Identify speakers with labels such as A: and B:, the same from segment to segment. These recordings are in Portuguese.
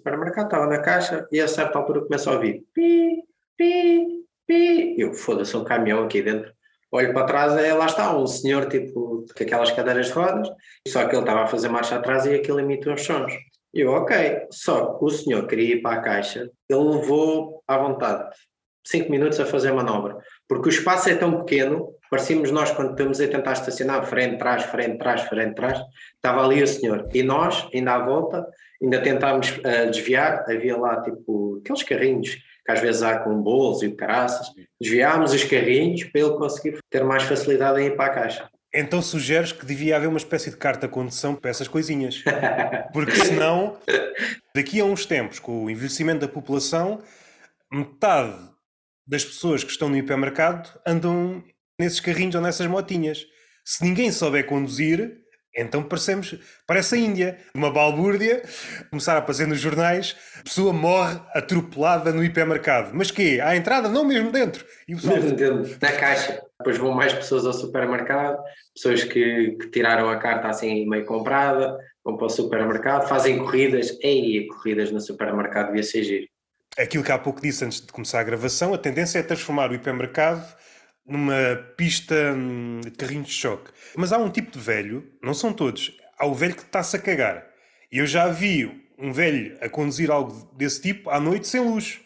A: Supermercado, estava na caixa e a certa altura começa a ouvir pi, pi, pi. Eu, foda-se, um caminhão aqui dentro. Olho para trás e lá está um senhor tipo com aquelas cadeiras de rodas, só que ele estava a fazer marcha atrás e aquilo emite uns sons. Eu, ok, só que o senhor queria ir para a caixa, ele levou à vontade cinco minutos a fazer manobra, porque o espaço é tão pequeno, parecíamos nós quando estamos a tentar estacionar frente, trás, frente, trás, frente, trás, estava ali o senhor, e nós, ainda à volta, ainda tentámos uh, desviar, havia lá tipo aqueles carrinhos que às vezes há com bolos e caraças, desviámos os carrinhos para ele conseguir ter mais facilidade em ir para a caixa.
B: Então sugeres que devia haver uma espécie de carta de condução para essas coisinhas. Porque senão, daqui a uns tempos, com o envelhecimento da população, metade das pessoas que estão no hipermercado andam nesses carrinhos ou nessas motinhas. Se ninguém souber conduzir, então parecemos, parece a Índia, uma balbúrdia, começar a aparecer nos jornais, a pessoa morre atropelada no hipermercado. Mas quê? À entrada? Não, mesmo dentro.
A: E pessoal... Mesmo dentro, na caixa. Depois vão mais pessoas ao supermercado, pessoas que, que, tiraram a carta assim meio comprada, vão para o supermercado, fazem corridas, ei, corridas no supermercado devia ser giro.
B: Aquilo que há pouco disse antes de começar a gravação, a tendência é transformar o hipermercado numa pista hum, de carrinhos de choque. Mas há um tipo de velho, não são todos, há o velho que está-se a cagar. E eu já vi um velho a conduzir algo desse tipo à noite sem luz.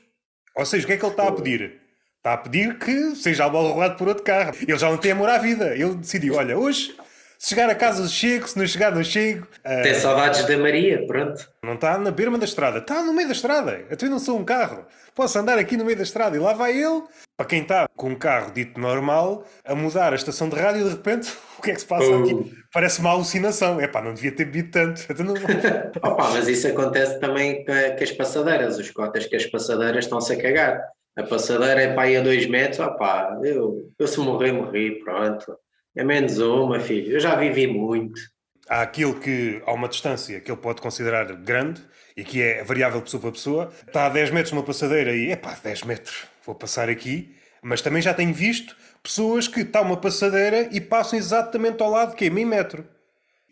B: Ou seja, o que é que ele está a pedir? Está a pedir que seja abalroado por outro carro. Ele já não tem amor à vida. Ele decidiu, olha, hoje chegar a casa chego, se não chegar chego.
A: Tem uh... saudades da Maria, pronto.
B: Não está na berma da estrada, está no meio da estrada. Eu não sou um carro. Posso andar aqui no meio da estrada e lá vai ele. Para quem está com um carro dito normal, a mudar a estação de rádio, de repente, o que é que se passa aqui? Oh. Parece uma alucinação. É pá, não devia ter bebido tanto. Não...
A: Opa, mas isso acontece também com as passadeiras. Os cotas que as passadeiras estão-se a cagar. A passadeira é para aí a dois metros, opá, eu, eu se morrer, morri, pronto. É menos uma, filho. Eu já vivi muito.
B: Há aquilo que, a uma distância que ele pode considerar grande e que é variável pessoa para pessoa. Está a 10 metros numa passadeira e, epá, 10 metros, vou passar aqui. Mas também já tenho visto pessoas que está uma passadeira e passam exatamente ao lado, que é meio metro.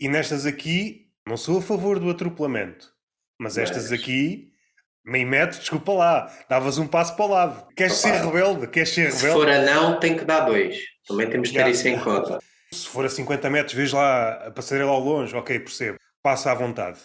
B: E nestas aqui, não sou a favor do atropelamento. Mas estas aqui, meio metro, desculpa lá, davas um passo para o lado. Queres Opa. ser rebelde? Queres ser rebelde? Se
A: for anão, tem que dar dois. Também temos de ter isso em conta.
B: Se for a 50 metros, vês lá a passadeira ao longe, ok, percebo. Passa à vontade.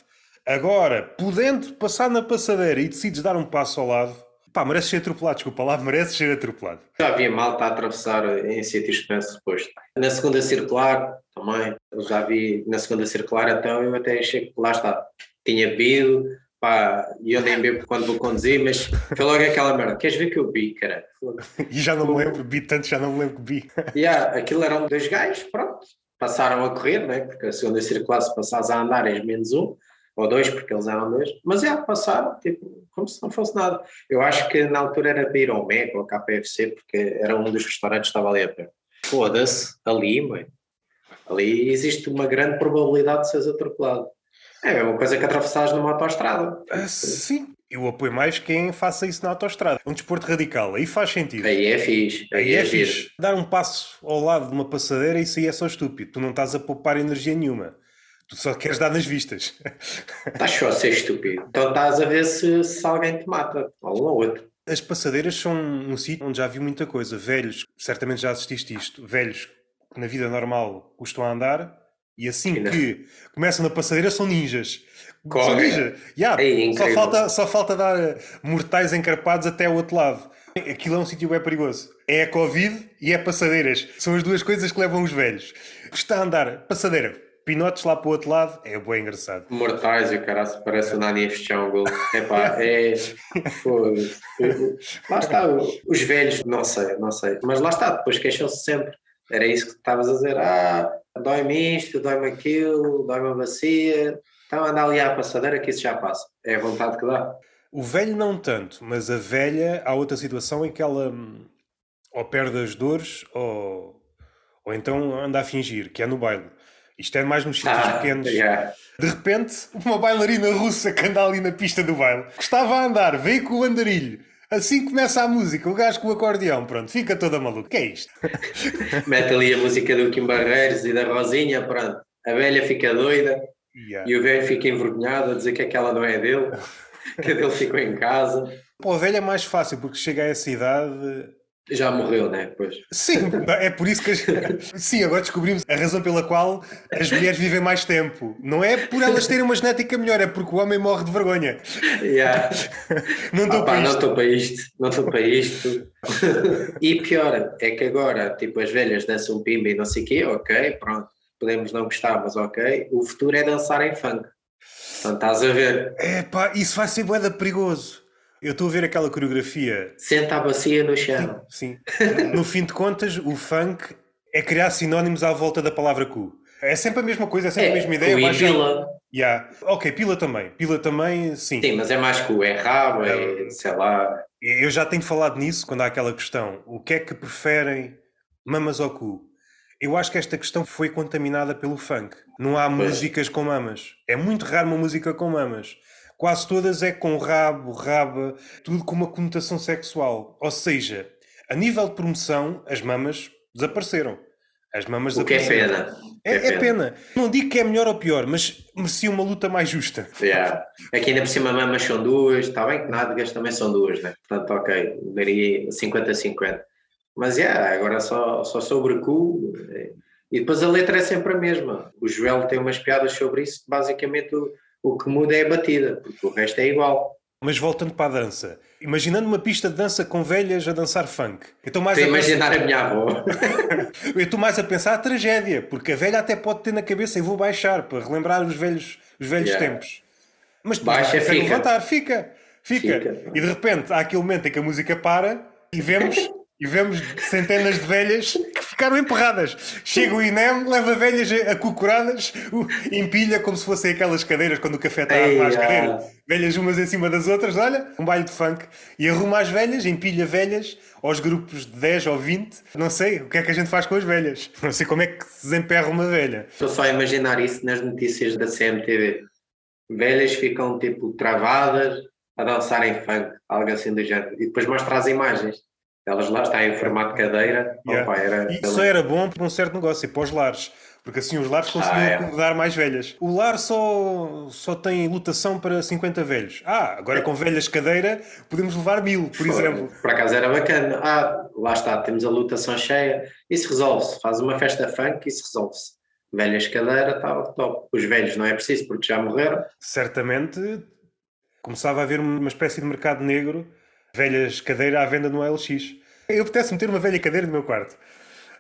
B: Agora, podendo passar na passadeira e decides dar um passo ao lado, pá, mereces ser atropelado, desculpa lá, mereces ser atropelado.
A: Já havia malta a atravessar em sítios que não é suposto. Na segunda circular, também, eu já vi na segunda circular, então eu até achei que lá está, tinha bebido, pá, e eu nem bebo quando vou conduzir, mas foi logo aquela merda, queres ver que eu vi, cara?
B: E já não me lembro, vi tanto, já não me lembro que vi.
A: Yeah, aquilo eram dois gajos, pronto, passaram a correr, né? porque a segunda circular se passares a andar és menos um, ou dois, porque eles eram dois, mas é, passaram, tipo, como se não fosse nada. Eu acho que na altura era para ir ao Mega ou ao KPFC, porque era um dos restaurantes que estava ali a pé. Foda-se, ali, mãe. Ali existe uma grande probabilidade de seres atropelado. É uma coisa que atravessares numa autoestrada.
B: Ah, sim, eu apoio mais quem faça isso na autoestrada. Um desporto radical, aí faz sentido.
A: Aí é fixe.
B: Aí, aí é, é fixe. Dar um passo ao lado de uma passadeira, isso aí é só estúpido. Tu não estás a poupar energia nenhuma. Tu só queres dar nas vistas.
A: Estás só a ser estúpido. Então estás a ver se, se alguém te mata, ou um ou outro.
B: As passadeiras são um sítio onde já vi muita coisa. Velhos, certamente já assististe isto, velhos que na vida normal custam a andar e assim que começam na passadeira são ninjas. São ninja. Yeah, é só, falta, só falta dar mortais encarpados até o outro lado. Aquilo é um sítio bem perigoso. É a Covid e é passadeiras. São as duas coisas que levam os velhos. Está a andar, passadeira, pinotes lá para o outro lado, é bem engraçado.
A: Mortais o cara parece o Nani F. Jungle. Epá, é. Foda-se. Lá está, os velhos, não sei, não sei. Mas lá está, depois queixam-se sempre. Era isso que estavas a dizer. Ah, dói-me isto, dói-me aquilo, dói-me a bacia. Então anda ali à passadeira que isso já passa. É a vontade que dá.
B: O velho não tanto, mas a velha há outra situação em que ela hum, ou perde as dores ou, ou então anda a fingir, que é no baile. Isto é mais nos sítios ah, pequenos. Yeah. De repente, uma bailarina russa que anda ali na pista do baile, que estava a andar, veio com o andarilho, Assim começa a música, o gajo com o acordeão, pronto, fica toda maluca. que é isto?
A: Mete ali a música do Kim Barreiros e da Rosinha, pronto. A velha fica doida.
B: Yeah.
A: E o velho fica envergonhado a dizer que aquela não é dele, que a dele ficou em casa.
B: Para o velho é mais fácil, porque chega a essa idade.
A: Já morreu, né? Pois.
B: Sim, é por isso que. As... Sim, agora descobrimos a razão pela qual as mulheres vivem mais tempo. Não é por elas terem uma genética melhor, é porque o homem morre de vergonha.
A: Yeah.
B: Não estou
A: Ah,
B: para
A: pá, não
B: isto.
A: estou para isto, não estou para isto. e pior, é que agora, tipo, as velhas dançam pimba e não sei o quê, ok, pronto, podemos não gostar, mas ok. O futuro é dançar em funk. Portanto, estás a ver,
B: É pá, isso vai ser boeda perigoso. Eu estou a ver aquela coreografia.
A: senta a bacia no chão.
B: Sim. No fim de contas, o funk é criar sinónimos à volta da palavra cu. É sempre a mesma coisa, é sempre a mesma ideia.
A: cu e
B: baixa-
A: pila.
B: Yeah. Ok, pila também. Pila também, sim.
A: Sim, mas é mais cu, é rabo, é, sei lá.
B: Eu já tenho falado nisso quando há aquela questão. O que é que preferem, mamas ou cu? Eu acho que esta questão foi contaminada pelo funk. Não há
A: Pois.
B: músicas com mamas. É muito raro uma música com mamas. Quase todas é com rabo, raba, tudo com uma conotação sexual. Ou seja, a nível de promoção, as mamas desapareceram. As mamas
A: O que é pena.
B: É, é pena. Não digo que é melhor ou pior, mas merecia uma luta mais justa.
A: Yeah. Aqui ainda por cima mamas são duas, está bem que nádegas também são duas, né? Portanto, ok, daria 50-50. Mas yeah, agora só, só sobre cu. eh, E depois a letra é sempre a mesma. O Joel tem umas piadas sobre isso, basicamente o, o que muda é a batida, porque o resto é igual.
B: Mas voltando para a dança, imaginando uma pista de dança com velhas a dançar funk. Eu estou mais,
A: a
B: a pensar,
A: imaginar a minha avó.
B: eu estou mais a pensar a tragédia, porque a velha até pode ter na cabeça e vou baixar para relembrar os velhos, os velhos
A: Yeah.
B: tempos. Mas
A: Baixa, fica.
B: levantar, fica, fica,
A: Fica.
B: E de repente há aquele momento em que a música para e vemos, e vemos centenas de velhas que ficaram emperradas. Chega o INEM, leva velhas acocoradas, empilha como se fossem aquelas cadeiras quando o café está as
A: Ei, ah.
B: cadeiras. Velhas umas em cima das outras, olha, um baile de funk. E arruma as velhas, empilha velhas aos grupos de 10 ou 20. Não sei, o que é que a gente faz com as velhas? Não sei como é que se desemperra uma velha.
A: Estou só a imaginar isso nas notícias da CMTV. Velhas ficam tipo travadas a dançar em funk, algo assim do género. E depois mostra as imagens. Elas lá estão em formato de cadeira.
B: Yeah.
A: Opa, era,
B: E isso era bom para um certo negócio, e para os lares. Porque assim os lares conseguiam
A: Ah, é.
B: acomodar mais velhas. O lar só, só tem lotação para 50 velhos. Ah, agora com velhas de cadeira podemos levar mil, por
A: Foi.
B: exemplo.
A: Por acaso era bacana. Ah, lá está, temos a lutação cheia. Isso resolve-se. Faz uma festa funk, isso resolve-se. Velhas cadeira, estava top. Os velhos não é preciso porque já morreram.
B: Certamente começava a haver uma espécie de mercado negro, velhas cadeira à venda no LX. Eu apetece meter uma velha cadeira no meu quarto.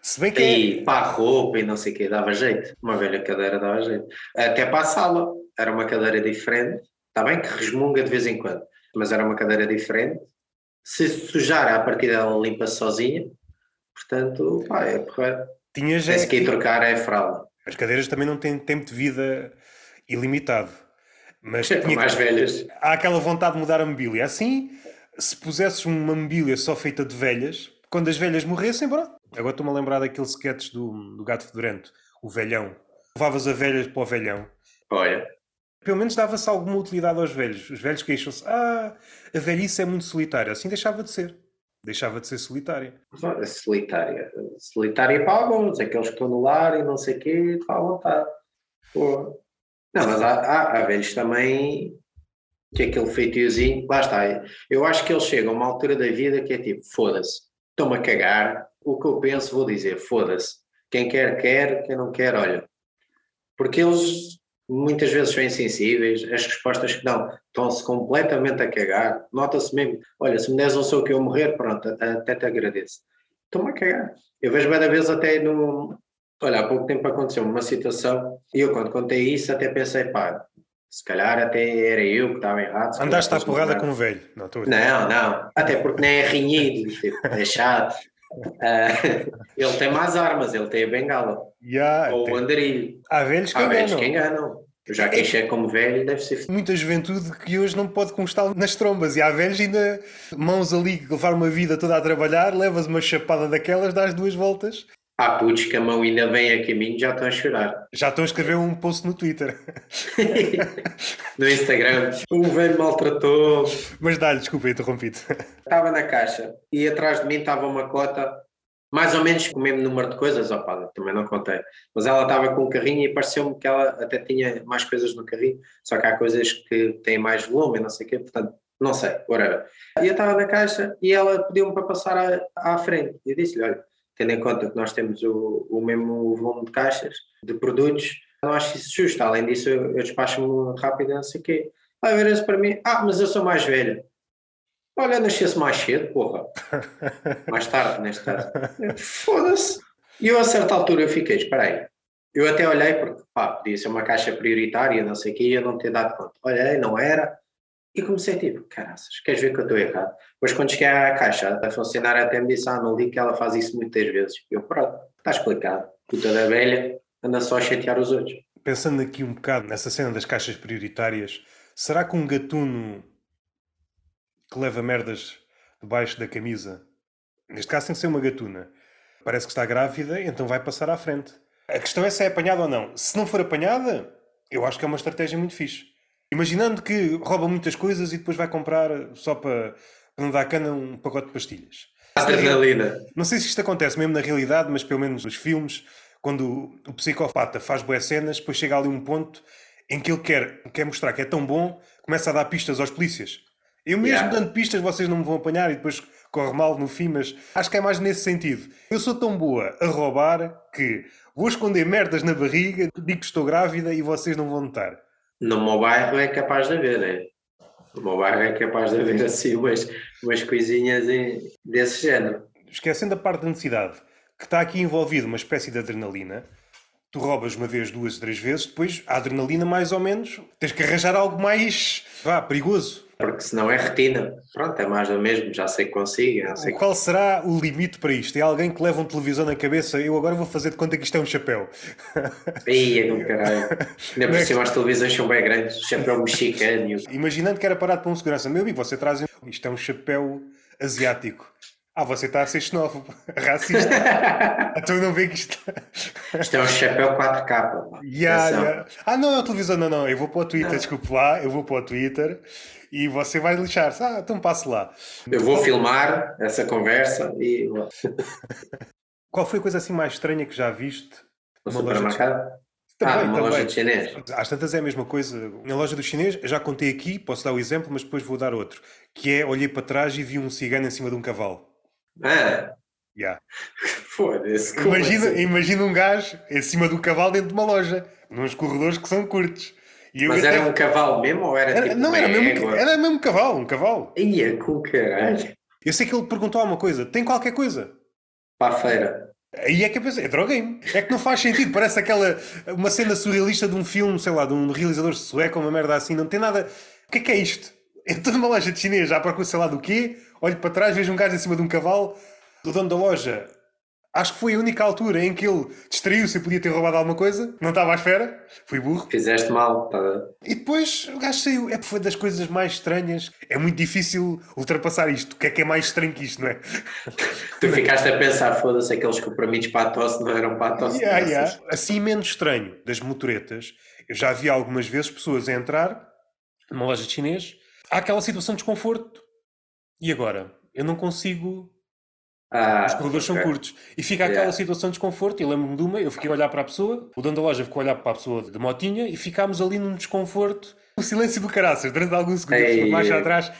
B: Se bem que é-
A: E para a roupa e não sei o quê, dava jeito. Uma velha cadeira dava jeito. Até para a sala, era uma cadeira diferente. Está bem que resmunga de vez em quando, mas era uma cadeira diferente. Se sujar, a partir dela limpa-se sozinha. Portanto, pá, é porreiro.
B: tinha já.
A: Tem-se que ir trocar é fralda.
B: As cadeiras também não têm tempo de vida ilimitado. Mas tinha
A: mais
B: que-
A: velhas.
B: há aquela vontade de mudar a mobília. Assim, se pusesses uma mobília só feita de velhas, quando as velhas morressem, pronto. Agora estou-me a lembrar daquele sketch do, do Gato Fedorento, o velhão. Levavas a velhas para o velhão.
A: Olha,
B: Pelo menos dava-se alguma utilidade aos velhos. Os velhos queixam-se, ah, a velhice é muito solitária. Assim deixava de ser. Deixava de ser solitária.
A: é solitária. Solitária para alguns, aqueles que estão no lar e não sei o quê, está à vontade. Pô. Não, mas há, há, há velhos também que aquele feitiozinho, lá está. Eu acho que eles chegam a uma altura da vida que é tipo, foda-se, estou-me a cagar, o que eu penso vou dizer, foda-se. Quem quer, quer, quem não quer, olha. Porque eles muitas vezes são insensíveis, as respostas que dão estão-se completamente a cagar, nota-se mesmo, olha, se me des um soco que eu morrer, pronto, até, te agradeço. Estou-me a cagar. Eu vejo várias vezes até no... Olha, há pouco tempo aconteceu uma situação e eu quando contei isso até pensei, pá, se calhar até era eu que estava errado.
B: Andaste à porrada com um velho. Não, estou a
A: Não, não. Até porque nem é rinhido, tipo, é chato. Ah, ele tem mais armas, ele tem a bengala.
B: Ya,
A: ou
B: tem-
A: o andarilho.
B: Há velhos que
A: Há velhos
B: enganam.
A: que enganam. Eu já queixei como velho, deve ser.
B: Muita juventude que hoje não pode constar nas trombas. E há velhos ainda, mãos ali, que levar uma vida toda a trabalhar, levas uma chapada daquelas, dás duas voltas.
A: Há putos que a mão ainda vem a caminho, já estão a chorar.
B: Já estão a escrever um post no Twitter.
A: no Instagram. O velho maltratou.
B: Mas dá-lhe, desculpa, interrompido.
A: Estava na caixa e atrás de mim estava uma cota mais ou menos com o mesmo número de coisas, opa, também não contei. Mas ela estava com o carrinho e pareceu-me que ela até tinha mais coisas no carrinho, só que há coisas que têm mais volume, não sei o quê, portanto, não sei, whatever. E eu estava na caixa e ela pediu-me para passar à, à frente. E eu disse-lhe, olha, tendo em conta que nós temos o, o mesmo volume de caixas, de produtos, não acho isso justo. Além disso, eu, eu despacho-me rápido, não sei o quê. Vai ver isso para mim, ah, mas eu sou mais velha. Olha, nascesse mais cedo, porra. mais tarde, neste caso. Foda-se. E eu, a certa altura, eu fiquei, espera aí. Eu até olhei, porque, pá, podia ser uma caixa prioritária, não sei o quê, e eu não ter dado conta. Olhei, não era. E comecei tipo, caraças, queres ver que eu estou errado? Depois quando cheguei à caixa a funcionar até me disse, ah, não li que ela faz isso muitas vezes. Eu, pronto, está explicado. Puta da velha, anda só a chatear os outros.
B: Pensando aqui um bocado nessa cena das caixas prioritárias, será que um gatuno que leva merdas debaixo da camisa, neste caso tem que ser uma gatuna, parece que está grávida, então vai passar à frente. A questão é se é apanhada ou não. Se não for apanhada, eu acho que é uma estratégia muito fixe. Imaginando que rouba muitas coisas e depois vai comprar só para, para não dar cana um pacote de pastilhas.
A: Adrenalina.
B: Não sei se isto acontece mesmo na realidade, mas pelo menos nos filmes, quando o psicopata faz boas cenas, depois chega ali um ponto em que ele quer, quer mostrar que é tão bom, começa a dar pistas aos polícias. Eu mesmo yeah. dando pistas, vocês não me vão apanhar e depois corre mal no fim, mas acho que é mais nesse sentido. Eu sou tão boa a roubar que vou esconder merdas na barriga, digo que estou grávida e vocês não vão notar.
A: No meu bairro é capaz de haver, é? No meu bairro é capaz de haver assim umas, umas coisinhas desse género.
B: Esquecendo a parte da necessidade, que está aqui envolvido uma espécie de adrenalina, tu roubas uma vez, duas, três vezes, depois a adrenalina mais ou menos, tens que arranjar algo mais, vá, perigoso
A: porque senão é retina. Pronto, é mais do mesmo, já sei que consigo. Sei
B: Qual que... será o limite para isto? É alguém que leva um televisão na cabeça, eu agora vou fazer de conta que isto é um chapéu.
A: Ia, não caralho. Ainda por é cima as televisões são bem grandes, chapéu mexicano.
B: Imaginando que era parado para um segurança, meu amigo, você traz isto é um chapéu asiático. Ah, você está a ser xenófobo, racista. então não vê que isto.
A: isto é um chapéu 4K.
B: Yeah, yeah. Ah, não, é a televisão, não, não. Eu vou para o Twitter, desculpe lá, eu vou para o Twitter e você vai lixar-se. Ah, então passe lá.
A: Eu vou filmar essa conversa e.
B: Qual foi a coisa assim mais estranha que já viste?
A: No supermercado? Também, ah, uma loja de chinês.
B: Às tantas é a mesma coisa. Na loja do chinês, já contei aqui, posso dar o exemplo, mas depois vou dar outro. Que é, olhei para trás e vi um cigano em cima de um cavalo.
A: Ah!
B: Yeah. Imagina, assim? imagina um gajo em cima do cavalo dentro de uma loja, nos corredores que são curtos.
A: Mas era um cavalo mesmo ou era, era tipo
B: Não, era mesmo, era mesmo cavalo, um cavalo.
A: Ia, com caralho.
B: Eu sei que ele perguntou uma coisa: tem qualquer coisa?
A: Para a feira.
B: Aí é que eu pensei, é droguei-me. É que não faz sentido, parece aquela uma cena surrealista de um filme, sei lá, de um realizador sueco, uma merda assim, não tem nada. O que é que é isto? É toda uma loja de chinês, já procuro sei lá do quê, olho para trás, vejo um gajo em cima de um cavalo, o dono da loja Acho que foi a única altura em que ele distraiu-se e podia ter roubado alguma coisa. Não estava à espera. Fui burro.
A: Fizeste mal. Tá?
B: E depois o gajo saiu. É, foi das coisas mais estranhas. É muito difícil ultrapassar isto. O que é que é mais estranho que isto, não é?
A: tu ficaste a pensar, foda-se, aqueles comprimidos para a tosse não eram para a tosse.
B: Yeah, yeah. Assim menos estranho das motoretas. Eu já vi algumas vezes pessoas a entrar numa loja de chinês. Há aquela situação de desconforto. E agora? Eu não consigo
A: ah,
B: Os corredores okay. são curtos. E fica aquela yeah. situação de desconforto. Eu lembro-me de uma, eu fiquei a olhar para a pessoa, o dono da loja ficou a olhar para a pessoa de motinha e ficámos ali num desconforto. O silêncio do caraças, durante alguns segundos, mais atrás,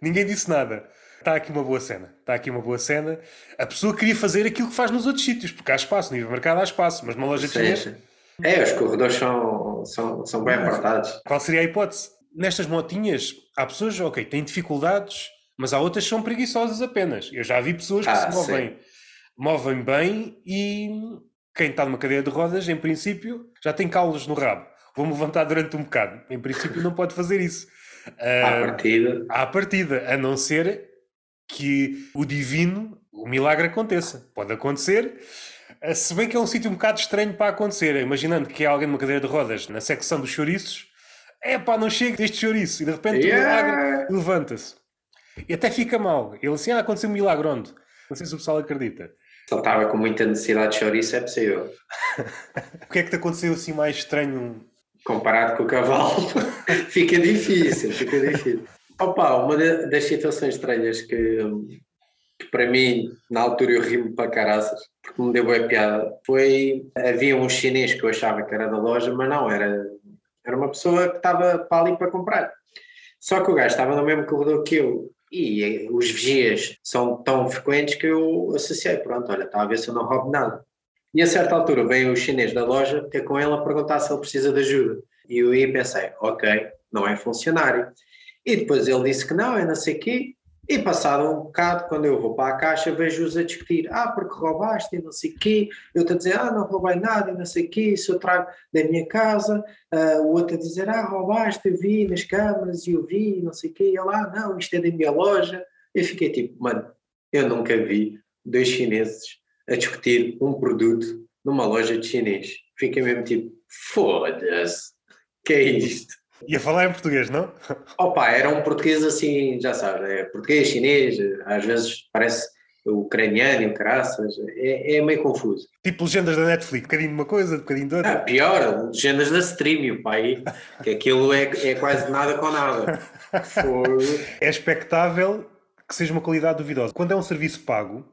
B: ninguém disse nada. Está aqui uma boa cena. Está aqui uma boa cena. A pessoa queria fazer aquilo que faz nos outros sítios, porque há espaço, no mercado há espaço, mas numa loja de chinês.
A: É, os corredores são, são, são bem apartados.
B: Qual seria a hipótese? Nestas motinhas, há pessoas, ok, têm dificuldades mas há outras que são preguiçosas apenas. Eu já vi pessoas que ah, se movem, movem bem e quem está numa cadeira de rodas, em princípio, já tem calos no rabo. Vou-me levantar durante um bocado. Em princípio, não pode fazer isso.
A: À uh, partida.
B: À partida, a não ser que o divino, o milagre aconteça. Pode acontecer, uh, se bem que é um sítio um bocado estranho para acontecer. Imaginando que é alguém numa cadeira de rodas na secção dos chouriços, é pá, não chega deste chouriço. E de repente yeah. o milagre levanta-se. E até fica mal. Ele assim, ah, aconteceu um milagre onde? Não sei se o pessoal acredita.
A: Se ele estava com muita necessidade de chouriço, é possível.
B: o que é que te aconteceu assim mais estranho?
A: Comparado com o cavalo, fica difícil, fica difícil. Opa, uma das situações estranhas que, que para mim, na altura eu ri-me para caraças, porque me deu boa piada, foi, havia um chinês que eu achava que era da loja, mas não, era, era uma pessoa que estava para ali para comprar. Só que o gajo estava no mesmo corredor que eu, e os vigias são tão frequentes que eu associei, pronto, olha, está a ver se eu não roubo nada. E a certa altura vem o chinês da loja ter com ele a perguntar se ele precisa de ajuda. E eu aí pensei, ok, não é funcionário. E depois ele disse que não, é não sei o quê. E passado um bocado, quando eu vou para a caixa, vejo-os a discutir, ah, porque roubaste e não sei o quê, eu estou a dizer, ah, não roubei nada e não sei o quê, isso eu trago da minha casa, uh, o outro a dizer, ah, roubaste, eu vi nas câmaras e eu vi e não sei o quê, e ele, ah, não, isto é da minha loja. Eu fiquei tipo, mano, eu nunca vi dois chineses a discutir um produto numa loja de chinês. Fiquei mesmo tipo, foda-se, que é isto?
B: Ia falar em português, não?
A: Opa, era um português assim, já sabes, é português, chinês, às vezes parece ucraniano caraças, é, é meio confuso.
B: Tipo legendas da Netflix, um bocadinho de uma coisa, um bocadinho de outra.
A: Ah, pior, legendas da Stream, pai, que aquilo é, é quase nada com nada.
B: É expectável que seja uma qualidade duvidosa. Quando é um serviço pago,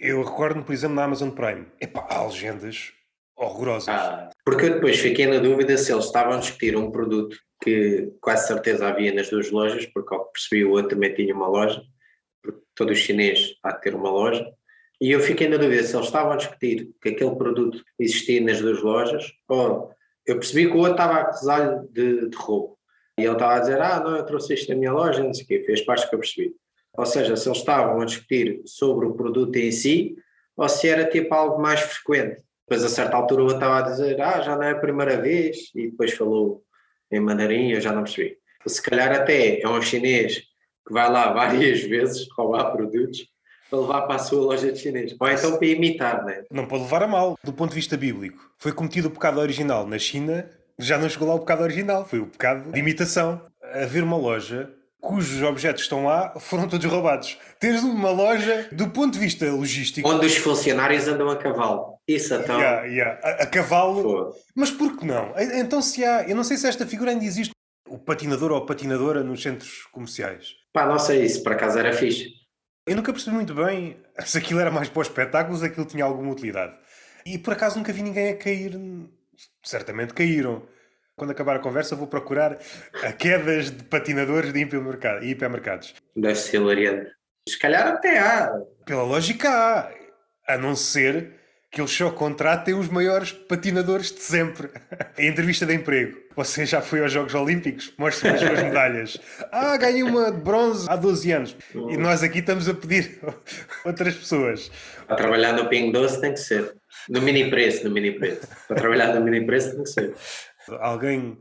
B: eu recordo-me, por exemplo, na Amazon Prime, epá, há legendas horrorosas. Ah,
A: porque eu depois fiquei na dúvida se eles estavam a discutir um produto que quase certeza havia nas duas lojas, porque ao que percebi o outro também tinha uma loja, porque todo chinês há de ter uma loja, e eu fiquei na dúvida se eles estavam a discutir que aquele produto existia nas duas lojas, ou eu percebi que o outro estava a acusar-lhe de, de roubo. E ele estava a dizer, ah, não, eu trouxe isto da minha loja, não sei o quê, fez parte que eu percebi. Ou seja, se eles estavam a discutir sobre o produto em si, ou se era tipo algo mais frequente. Depois, a certa altura, outro estava a dizer, ah, já não é a primeira vez, e depois falou em mandarim, eu já não percebi. Se calhar até é um chinês que vai lá várias vezes roubar produtos para levar para a sua loja de chinês. Ou então para imitar, né?
B: Não pode levar a mal. Do ponto de vista bíblico, foi cometido o pecado original na China, já não chegou lá o pecado original, foi o pecado de imitação. Haver uma loja cujos objetos estão lá foram todos roubados. Tens uma loja, do ponto de vista logístico.
A: Onde os funcionários andam a cavalo. Isso então.
B: Yeah, yeah. A, a, cavalo. Pô. Mas por que não? Então, se há. Eu não sei se esta figura ainda existe. O patinador ou a patinadora nos centros comerciais.
A: Pá, não sei isso, por acaso era fixe.
B: Eu nunca percebi muito bem se aquilo era mais para os espetáculos, aquilo tinha alguma utilidade. E por acaso nunca vi ninguém a cair. Certamente caíram quando acabar a conversa, vou procurar a quedas de patinadores de hipermercados.
A: Deve ser hilariante. Se calhar até há.
B: Pela lógica há. A não ser que eles só contratem os maiores patinadores de sempre. A entrevista de emprego. Você já foi aos Jogos Olímpicos? Mostre as suas medalhas. Ah, ganhei uma de bronze há 12 anos. E nós aqui estamos a pedir outras pessoas.
A: Para trabalhar no Pingo Doce tem que ser. No mini preço, no mini preço. Para trabalhar no mini preço tem que ser.
B: Alguém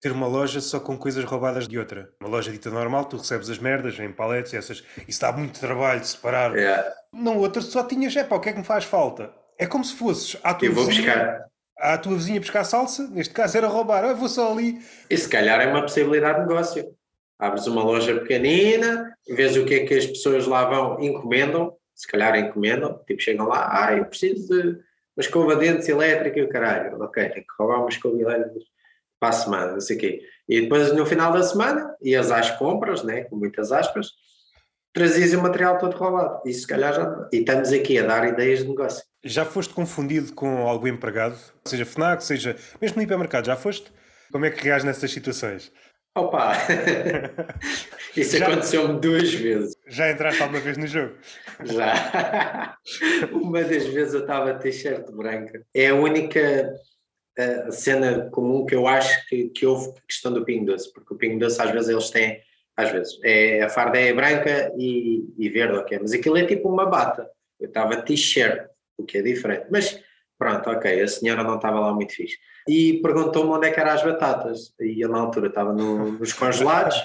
B: ter uma loja só com coisas roubadas de outra. Uma loja dita normal, tu recebes as merdas em paletes, essas, isso dá muito trabalho de separar.
A: Yeah.
B: Não, outra só tinhas, é pá, o que é que me faz falta? É como se fosses à tua
A: Eu vou
B: vizinha,
A: buscar.
B: à tua vizinha buscar salsa, neste caso era roubar, ah, vou só ali.
A: E se calhar é uma possibilidade de negócio. Abres uma loja pequenina, vês o que é que as pessoas lá vão, encomendam, se calhar encomendam, tipo chegam lá, ah, eu preciso de uma escova de dentes elétrica e o caralho. Ok, tem que roubar uma escova elétrica para a semana, não sei o quê. E depois no final da semana ias às compras, né, com muitas aspas, trazias o material todo roubado. E se calhar já. E estamos aqui a dar ideias de negócio.
B: Já foste confundido com algum empregado? Seja FNAC, seja mesmo no hipermercado, já foste? Como é que reages nessas situações?
A: Opa! Isso aconteceu-me duas vezes.
B: Já entraste alguma vez no jogo?
A: Já. Uma das vezes eu estava t-shirt branca. É a única a cena comum que eu acho que, que houve questão do Pingo Doce, porque o Pingo Doce às vezes eles têm, às vezes, é, a farda é branca e, e verde, ok, mas aquilo é tipo uma bata. Eu estava t-shirt, o que é diferente. Mas pronto, ok, a senhora não estava lá muito fixe e perguntou-me onde é que eram as batatas. E eu na altura estava no, nos congelados.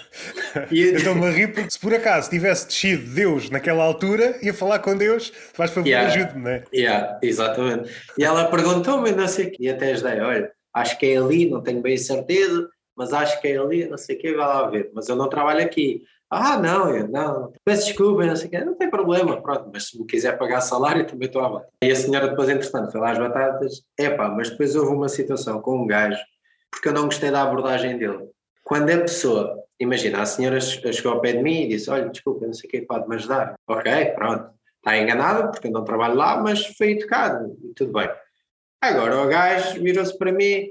B: e... Estou-me a rir porque se por acaso tivesse descido Deus naquela altura, ia falar com Deus, faz favor, yeah. ajude-me, não é?
A: Yeah, exatamente. E ela perguntou-me, não sei o quê, e até as dei, olha, acho que é ali, não tenho bem certeza, mas acho que é ali, não sei o quê, vai lá ver. Mas eu não trabalho aqui. Ah, não, eu não, peço desculpa, não sei o quê, não tem problema, pronto, mas se me quiser pagar salário também estou à vontade. E a senhora depois, entretanto, foi lá as batatas, epá, mas depois houve uma situação com um gajo, porque eu não gostei da abordagem dele. Quando a pessoa, imagina, a senhora chegou ao pé de mim e disse, olha, desculpa, não sei o quê, pode-me ajudar? Ok, pronto. está enganado porque eu não trabalho lá, mas foi educado e tudo bem. Agora o gajo virou-se para mim,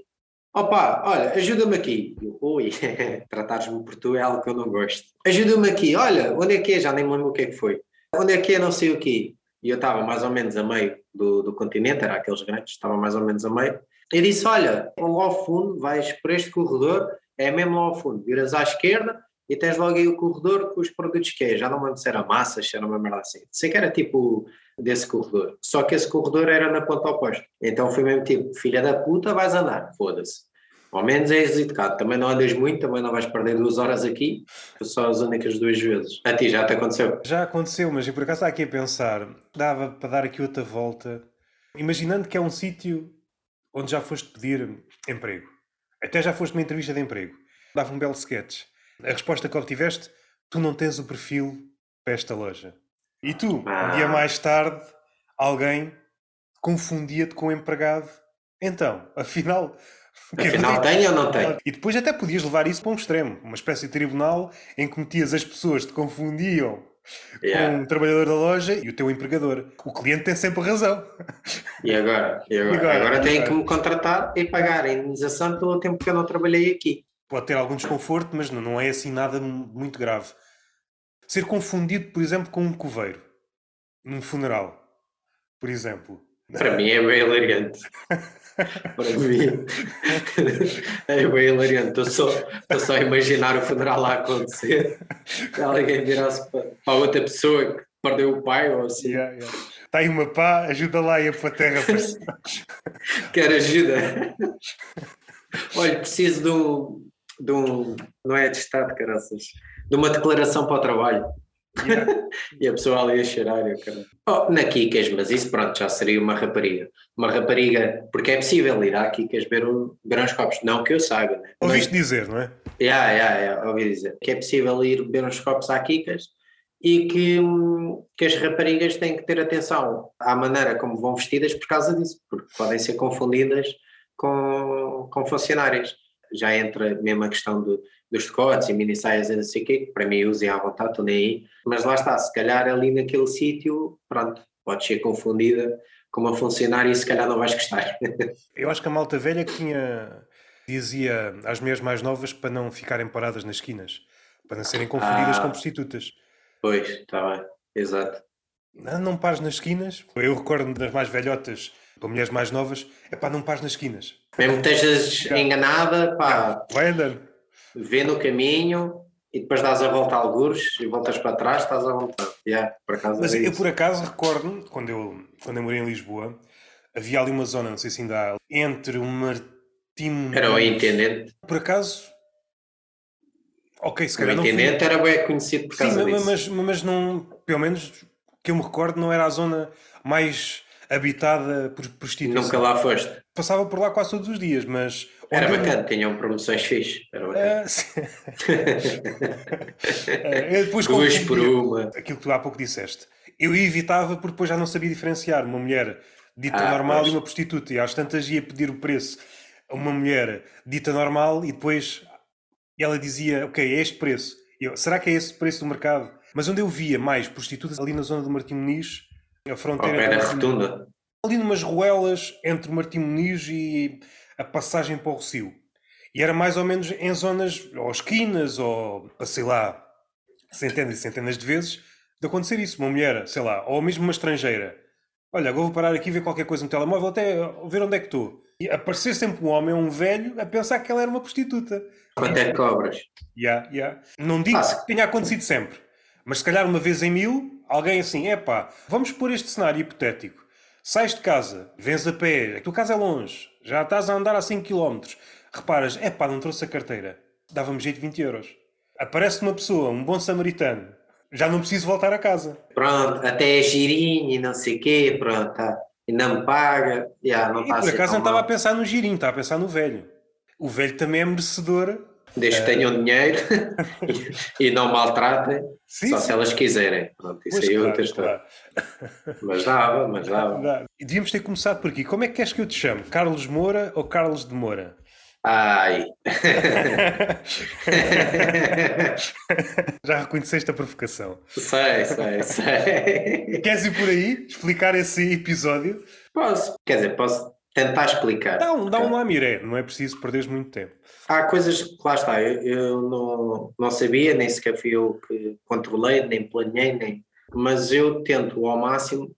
A: opa, olha, ajuda-me aqui. Ui, tratares-me por tu é algo que eu não gosto. Ajuda-me aqui, olha, onde é que é? Já nem me lembro o que é que foi. Onde é que é? Não sei o quê. E eu estava mais ou menos a meio do, do continente, era aqueles grandes, estava mais ou menos a meio. E disse, olha, lá ao fundo, vais por este corredor, é mesmo lá ao fundo, viras à esquerda e tens logo aí o corredor com os produtos que é. Já não lembro se era massa, se era uma merda assim. Sei que era tipo desse corredor. Só que esse corredor era na ponta oposta. Então foi mesmo tipo, filha da puta, vais andar, foda-se. Ao menos és educado. Também não andas muito, também não vais perder duas horas aqui. Só as únicas duas vezes. A ti já te aconteceu?
B: Já aconteceu, mas eu por acaso está aqui a pensar. Dava para dar aqui outra volta. Imaginando que é um sítio onde já foste pedir emprego. Até já foste uma entrevista de emprego. Dava um belo sketch. A resposta que obtiveste, tu não tens o perfil para esta loja. E tu, um dia mais tarde, alguém confundia-te com o empregado. Então, afinal.
A: Afinal, tem ou não tem?
B: E depois até podias levar isso para um extremo, uma espécie de tribunal em que metias as pessoas que te confundiam yeah. com um trabalhador da loja e o teu empregador. O cliente tem sempre razão.
A: E agora? E agora? agora, agora tem que me contratar e pagar a indenização pelo tempo que eu não trabalhei aqui.
B: Pode ter algum desconforto, mas não é assim nada muito grave. Ser confundido, por exemplo, com um coveiro num funeral, por exemplo.
A: Para mim é bem hilariante. Para mim é bem hilariante. Estou só, estou só a imaginar o funeral lá acontecer. Alguém virar-se para, para outra pessoa que perdeu o pai ou assim.
B: Yeah, yeah. Está aí uma pá, ajuda lá e a para a terra.
A: Quer ajuda? Olha, preciso de um, de um. Não é de Estado, caraças. De uma declaração para o trabalho. Yeah. e a pessoa ali a cheirar, eu, cara. Oh, na Kikas, mas isso pronto, já seria uma rapariga. Uma rapariga, porque é possível ir à Kikas ver, um, ver uns copos, não que eu saiba, né?
B: Ouviste mas, dizer, não é?
A: Yeah, yeah, yeah, ouvi dizer. Que é possível ir beber uns copos à Kikas e que, que as raparigas têm que ter atenção à maneira como vão vestidas por causa disso, porque podem ser confundidas com, com funcionárias. Já entra mesmo a questão do, dos decotes e mini saias e não sei o quê, que para mim usem à vontade, estou nem aí. Mas lá está, se calhar ali naquele sítio, pronto, pode ser confundida com uma funcionária e se calhar não vais gostar.
B: Eu acho que a malta velha que tinha, dizia às mulheres mais novas para não ficarem paradas nas esquinas, para não serem confundidas ah, com prostitutas.
A: Pois, está bem, exato.
B: Não, não pares nas esquinas. Eu recordo-me das mais velhotas, para mulheres mais novas, é pá, não pares nas esquinas.
A: Mesmo que estejas enganada, pá.
B: Vai andando
A: vê no caminho e depois dás a volta a algures e voltas para trás, estás à vontade. Yeah, por acaso
B: Mas eu, isso. por acaso, recordo quando eu, quando eu morei em Lisboa, havia ali uma zona, não sei se ainda há, entre o Martim.
A: Era o Intendente.
B: Por acaso. Ok, se calhar.
A: O Intendente era bem conhecido por causa
B: Sim,
A: disso.
B: Mas, mas não, pelo menos que eu me recordo, não era a zona mais habitada por prostituição.
A: Nunca lá foste?
B: Passava por lá quase todos os dias, mas
A: era bacana, eu... tinham promoções fixas. Era bacana.
B: Eu depois Duas por uma. Aquilo que tu há pouco disseste. Eu evitava porque depois já não sabia diferenciar uma mulher dita ah, normal pois. e uma prostituta. E às tantas ia pedir o preço a uma mulher dita normal e depois ela dizia, ok, é este preço. Eu, será que é esse o preço do mercado? Mas onde eu via mais prostitutas, ali na zona do Martim Muniz, a fronteira...
A: Ao pé da rotunda.
B: Ali numas ruelas entre Martim Muniz e a passagem para o Rocio. E era mais ou menos em zonas, ou esquinas, ou sei lá, centenas e centenas de vezes, de acontecer isso. Uma mulher, sei lá, ou mesmo uma estrangeira. Olha, agora vou parar aqui e ver qualquer coisa no telemóvel, até ver onde é que estou. E aparecer sempre um homem, um velho, a pensar que ela era uma prostituta.
A: Quanto é que cobras?
B: Yeah, yeah. Não digo ah, que tenha acontecido sempre, mas se calhar uma vez em mil, alguém assim, epá, vamos pôr este cenário hipotético. Sais de casa, vens a pé, a tua casa é longe, já estás a andar a 5 km. Reparas, é pá, não trouxe a carteira. Dava-me jeito de 20 euros. Aparece uma pessoa, um bom samaritano, já não preciso voltar a casa.
A: Pronto, até é girinho e não sei o quê, pronto, tá. e não me paga. Yeah, não
B: e por acaso não estava a pensar no girinho, estava a pensar no velho. O velho também é merecedor
A: Desde que tenham dinheiro e, não maltratem, sim, só sim. se elas quiserem. Pronto, isso pois aí outra história. Claro. Mas dava, mas dava.
B: Devíamos ter começado por aqui. Como é que queres que eu te chame? Carlos Moura ou Carlos de Moura?
A: Ai.
B: Já reconheceste a provocação.
A: Sei, sei, sei.
B: Queres ir por aí explicar esse episódio?
A: Posso, quer dizer, posso tentar explicar.
B: Dá um, dá um lá, Miré, não é preciso perderes muito tempo.
A: Há coisas que lá está, eu, eu não, não sabia, nem sequer fui eu que controlei, nem planeei, nem. Mas eu tento ao máximo,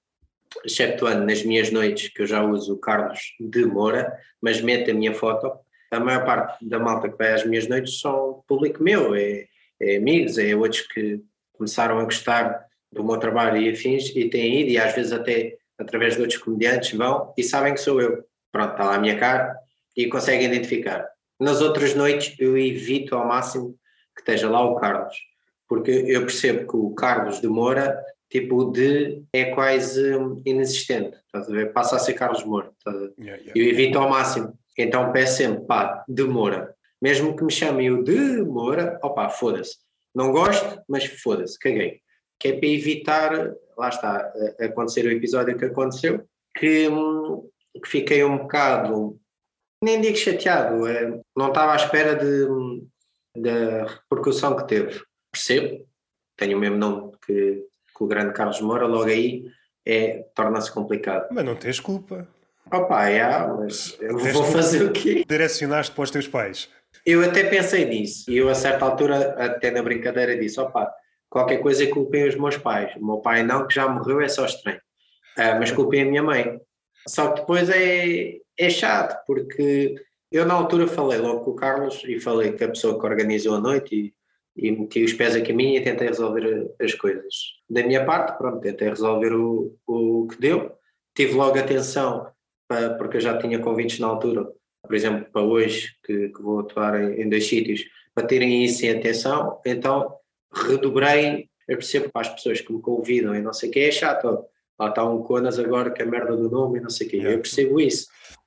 A: exceptuando nas minhas noites, que eu já uso o Carlos de Moura, mas meto a minha foto. A maior parte da malta que vai às minhas noites são público meu, é, é amigos, é outros que começaram a gostar do meu trabalho e afins e têm ido, e às vezes até através de outros comediantes vão e sabem que sou eu. Pronto, está lá a minha cara e conseguem identificar. Nas outras noites eu evito ao máximo que esteja lá o Carlos, porque eu percebo que o Carlos demora, tipo, de é quase inexistente, estás a ver? Passa a ser Carlos Moura, yeah, yeah. Eu evito ao máximo. Então peço sempre, pá, demora. Mesmo que me chamem o demora, opá, foda-se. Não gosto, mas foda-se, caguei. Que é para evitar, lá está, acontecer o episódio que aconteceu, que, hum, que fiquei um bocado nem digo chateado, é, não estava à espera de, da repercussão que teve. Percebo, tenho o mesmo nome que, que o grande Carlos Moura, logo aí é, torna-se complicado.
B: Mas não tens culpa.
A: Opa, é, mas eu vou fazer o quê?
B: Direcionaste para os teus pais.
A: Eu até pensei nisso e eu a certa altura, até na brincadeira, disse: opa, qualquer coisa culpem os meus pais. O meu pai não, que já morreu, é só estranho. Uh, mas culpem a minha mãe. Só que depois é, é chato, porque eu na altura falei logo com o Carlos e falei que a pessoa que organizou a noite e, e meti os pés a caminho e tentei resolver as coisas. Da minha parte, pronto, tentei resolver o, o que deu. Tive logo atenção, para, porque eu já tinha convites na altura, por exemplo, para hoje, que, que vou atuar em, em dois sítios, para terem isso em atenção, então redobrei, eu percebo para as pessoas que me convidam e não sei o que, é chato, lá está um Conas agora que é merda do nome e não sei o quê, eu percebo isso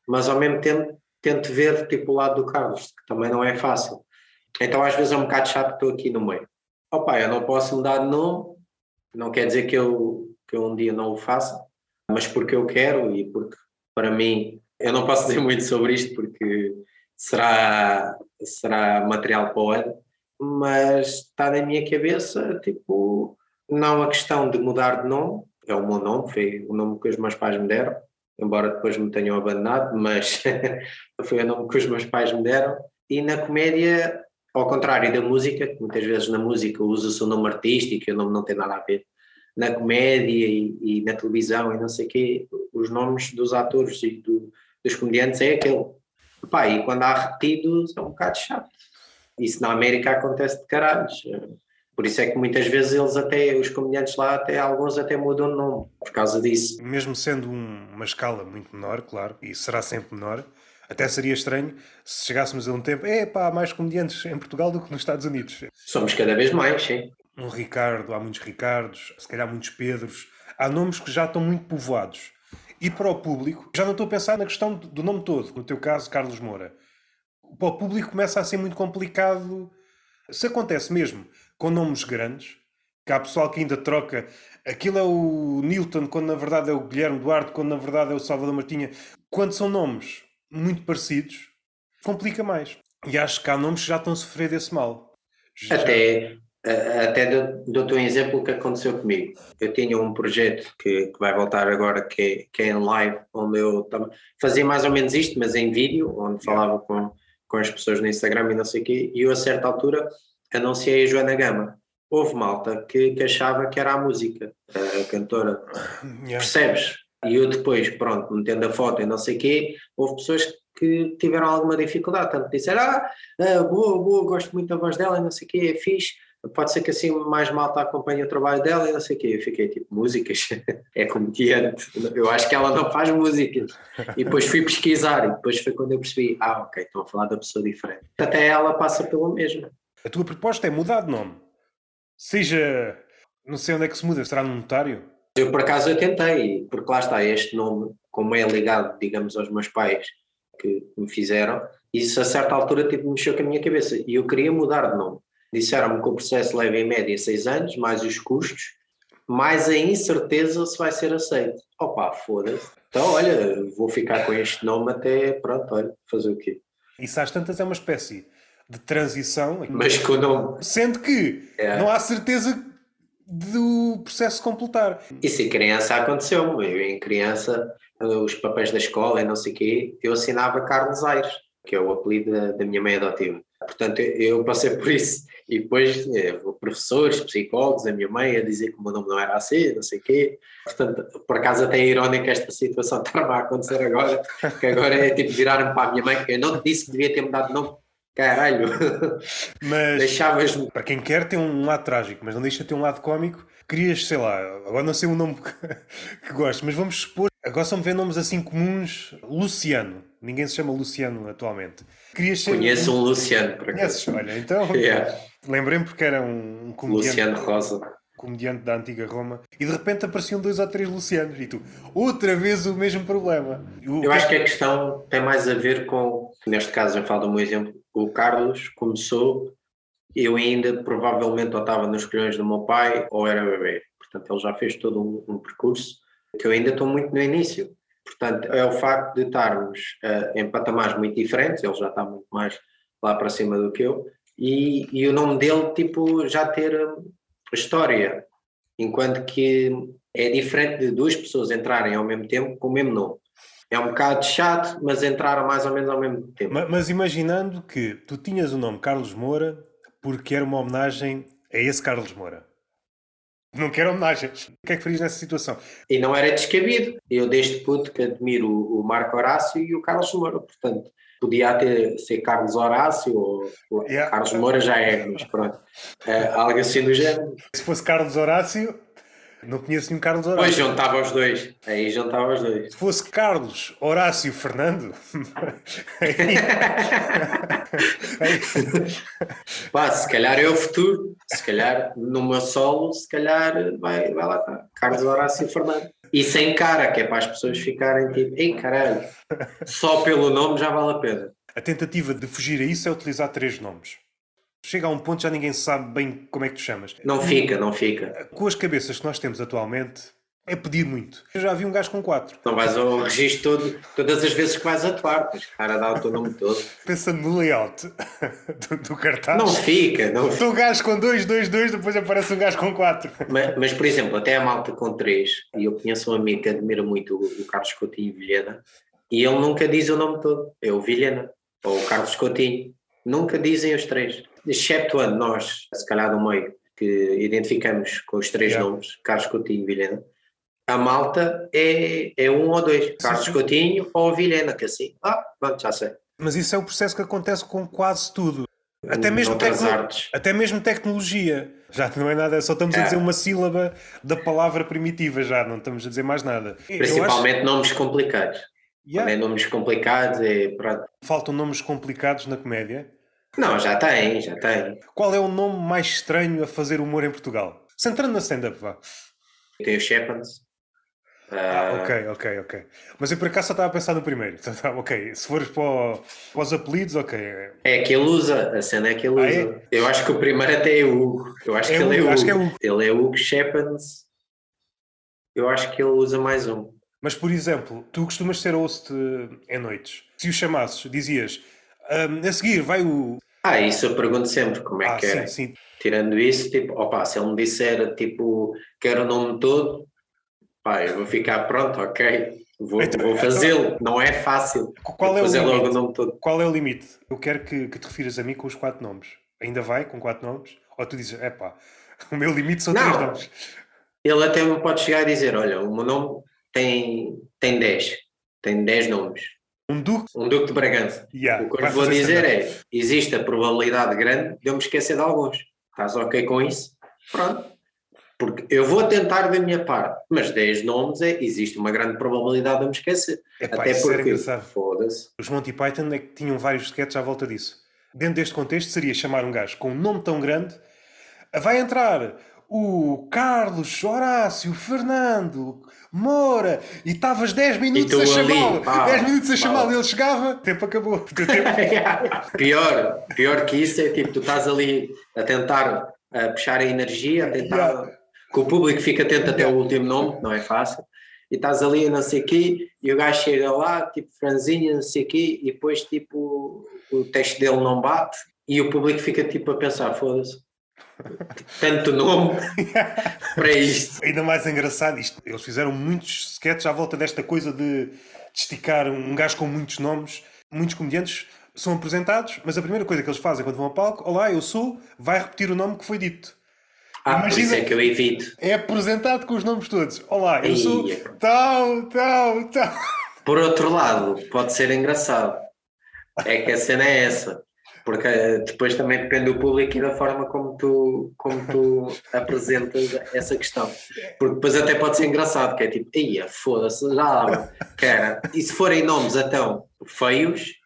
A: mas ao mesmo tempo tento ver tipo o lado do Carlos, que também não é fácil. Então às vezes é um bocado chato que estou aqui no meio. Opa, eu não posso mudar de nome, não quer dizer que eu, que eu um dia não o faça, mas porque eu quero e porque para mim, eu não posso dizer muito sobre isto porque será, será material para o ano, mas está na minha cabeça, tipo, não a questão de mudar de nome, é o meu nome, foi o nome que os meus pais me deram, embora depois me tenham abandonado, mas foi o nome que os meus pais me deram. E na comédia, ao contrário da música, que muitas vezes na música usa-se o nome artístico e o nome não tem nada a ver, na comédia e, e na televisão e não sei o quê, os nomes dos atores e do, dos comediantes é aquele. Pá, e quando há repetidos é um bocado chato. Isso na América acontece de caralhos. Por isso é que muitas vezes eles até, os comediantes lá, até alguns até mudam de nome por causa disso.
B: Mesmo sendo um, uma escala muito menor, claro, e será sempre menor, até seria estranho se chegássemos a um tempo, é pá, há mais comediantes em Portugal do que nos Estados Unidos.
A: Somos cada vez mais, sim.
B: Um Ricardo, há muitos Ricardos, se calhar muitos Pedros, há nomes que já estão muito povoados. E para o público, já não estou a pensar na questão do nome todo, no teu caso, Carlos Moura. Para o público começa a ser muito complicado. Se acontece mesmo com nomes grandes, que há pessoal que ainda troca. Aquilo é o Newton, quando na verdade é o Guilherme Duarte, quando na verdade é o Salvador Martinha. Quando são nomes muito parecidos, complica mais. E acho que há nomes que já estão a sofrer desse mal.
A: Já... Até, até dou-te um exemplo que aconteceu comigo. Eu tinha um projeto que, que vai voltar agora, que é, que é em live, onde eu fazia mais ou menos isto, mas em vídeo, onde falava com, com as pessoas no Instagram e não sei o quê, e eu a certa altura anunciei a Joana Gama. Houve malta que, que achava que era a música, a, cantora. Yeah. Percebes? E eu depois, pronto, metendo a foto e não sei o quê, houve pessoas que tiveram alguma dificuldade, tanto disseram, ah, ah, boa, boa, gosto muito da voz dela e não sei o quê, é fixe, pode ser que assim mais malta acompanhe o trabalho dela e não sei o quê. Eu fiquei tipo, músicas? é comediante. Eu acho que ela não faz músicas. E depois fui pesquisar e depois foi quando eu percebi, ah, ok, estão a falar da pessoa diferente. Até ela passa pelo mesmo.
B: A tua proposta é mudar de nome. Seja. Não sei onde é que se muda, será no notário?
A: Eu por acaso eu tentei, porque lá está este nome, como é ligado, digamos, aos meus pais que me fizeram, isso a certa altura tipo, mexeu com a minha cabeça e eu queria mudar de nome. Disseram-me que o processo leva em média seis anos, mais os custos, mais a incerteza se vai ser aceito. Opa, foda-se. Então, olha, vou ficar com este nome até, pronto, olha, fazer o quê?
B: Isso às tantas é uma espécie de transição.
A: Mas com o nome.
B: Sendo que é. não há certeza do processo completar.
A: Isso em criança aconteceu-me. Eu em criança, os papéis da escola e não sei o quê, eu assinava Carlos Aires, que é o apelido da, da minha mãe adotiva. Portanto, eu passei por isso. E depois, é, professores, psicólogos, a minha mãe a dizer que o meu nome não era assim, não sei o quê. Portanto, por acaso até é irónica esta situação estar a acontecer agora, que agora é tipo virar-me para a minha mãe, que eu não te disse que devia ter mudado de nome. Caralho!
B: Mas, Deixavas-me. Para quem quer, tem um lado trágico, mas não deixa de ter um lado cómico. Querias, sei lá, agora não sei o nome que, que gosto, mas vamos supor. Agora só me vê nomes assim comuns. Luciano. Ninguém se chama Luciano atualmente.
A: Querias ser... Conheço um Luciano,
B: por Conheces? Olha, então. yeah. Lembrei-me porque era um, um
A: comediante. Luciano Rosa.
B: Comediante da antiga Roma. E de repente apareciam dois ou três Lucianos. E tu, outra vez o mesmo problema.
A: O... Eu acho que a questão tem mais a ver com. Neste caso, eu falo do meu exemplo. O Carlos começou. Eu ainda provavelmente ou estava nos colhões do meu pai ou era bebê. Portanto, ele já fez todo um, um percurso que eu ainda estou muito no início. Portanto, é o facto de estarmos uh, em patamares muito diferentes, ele já está muito mais lá para cima do que eu, e, e o nome dele, tipo, já ter eh, história, enquanto que é diferente de duas pessoas entrarem ao mesmo tempo com o mesmo nome. É um bocado chato, mas entraram mais ou menos ao mesmo tempo.
B: Mas, mas imaginando que tu tinhas o nome Carlos Moura porque era uma homenagem a esse Carlos Moura. Não quero homenagens. O que é que farias nessa situação?
A: E não era descabido. Eu, desde puto, que admiro o Marco Horácio e o Carlos Moura. Portanto, podia até ser Carlos Horácio ou yeah. Carlos Moura já é, mas pronto. É, algo assim do género.
B: Se fosse Carlos Horácio, não conheço nenhum Carlos Horácio.
A: Pois juntava os dois. Aí juntava os dois.
B: Se fosse Carlos Horácio Fernando. aí...
A: aí... Pá, se calhar é o futuro. Se calhar numa solo, se calhar vai, vai lá estar. Carlos Horácio Fernando. E sem cara, que é para as pessoas ficarem tipo, ei caralho, só pelo nome já vale a pena.
B: A tentativa de fugir a isso é utilizar três nomes. Chega a um ponto já ninguém sabe bem como é que tu chamas.
A: Não fica, não fica.
B: Com as cabeças que nós temos atualmente, é pedir muito. Eu já vi um gajo com quatro.
A: Não vais ao registro todo, todas as vezes que vais atuar, mas cara dá o teu nome todo.
B: Pensando no layout do, do cartaz.
A: Não fica, não
B: fica. um gajo com dois, dois, dois, depois aparece um gajo com quatro.
A: Mas, mas por exemplo, até a malta com três, e eu conheço um amigo que admira muito o, o Carlos Coutinho Vilhena, e ele nunca diz o nome todo. É o Vilhena, ou o Carlos Coutinho. Nunca dizem os três exceptuando nós, se calhar do meio, que identificamos com os três yeah. nomes, Carlos Coutinho e Vilhena, a malta é, é um ou dois, Carlos sim, sim. Coutinho ou Vilhena, que assim, ah, pronto, já sei.
B: Mas isso é o processo que acontece com quase tudo. Até mesmo, tecno... até mesmo tecnologia. Já não é nada, só estamos é. a dizer uma sílaba da palavra primitiva, já não estamos a dizer mais nada.
A: Principalmente acho... nomes complicados. Yeah. É nomes complicados, é pronto.
B: Faltam nomes complicados na comédia.
A: Não, já tem, já tem.
B: Qual é o nome mais estranho a fazer humor em Portugal? Centrando na stand-up, vá.
A: Tem o Shepans.
B: Ah, uh... ok, ok, ok. Mas eu por acaso só estava a pensar no primeiro. Então, tá, ok, se fores para, o, para, os apelidos, ok.
A: É que ele usa, a cena é que ele ah, usa. É? Eu acho que o primeiro até é Hugo. Eu acho é que Hugo, ele é. Acho que é Hugo. Ele é Hugo Shepans. Eu acho que ele usa mais um.
B: Mas, por exemplo, tu costumas ser host em noites. Se o chamasses, dizias um, a seguir vai o.
A: Ah, isso eu pergunto sempre, como é ah, que é. Sim, sim. Tirando isso, tipo, opa, se ele me disser, tipo, quero o nome todo, pá, eu vou ficar pronto, ok, vou, então, vou fazê-lo, então, não é fácil.
B: Qual é, o limite? logo o nome todo. Qual é o limite? Eu quero que, que te refiras a mim com os quatro nomes. Ainda vai com quatro nomes? Ou tu dizes, é pá, o meu limite são não. três nomes?
A: Ele até me pode chegar a dizer, olha, o meu nome tem, tem dez, tem dez nomes
B: um duque?
A: Um duque de Bragança. Yeah, o que eu vou dizer é: existe a probabilidade grande de eu me esquecer de alguns. Estás ok com isso? Pronto. Porque eu vou tentar da minha parte, mas 10 nomes é, existe uma grande probabilidade de me esquecer.
B: Epá, Até porque, foda-se. Os Monty Python é que tinham vários sketches à volta disso. Dentro deste contexto, seria chamar um gajo com um nome tão grande, vai entrar o Carlos, Horácio, Fernando, Moura, e estavas 10 minutos a chamá-lo, 10 minutos a chamá-lo, ele chegava, o tempo acabou. Tempo...
A: pior, pior que isso é tipo, tu estás ali a tentar a puxar a energia, a tentar yeah. Que o público fique atento até o último nome, não é fácil, e estás ali a não sei quê, e o gajo chega lá, tipo franzinha, não sei quê, e depois tipo o texto dele não bate e o público fica tipo a pensar, foda-se. Tanto nome para isto.
B: Ainda mais engraçado isto. Eles fizeram muitos sketches à volta desta coisa de, de esticar um gajo com muitos nomes. Muitos comediantes são apresentados, mas a primeira coisa que eles fazem quando vão ao palco, olá, eu sou, vai repetir o nome que foi dito.
A: Ah, Imagina, por isso é que eu evito.
B: É apresentado com os nomes todos. Olá, eu sou tal, tal, tal.
A: Por outro lado, pode ser engraçado. É que a cena é essa. Porque eh, depois também depende do público e da forma como tu, como tu apresentas essa questão. Porque depois até pode ser engraçado, que é tipo, ia, foda-se, já lá, cara. E se forem nomes então feios,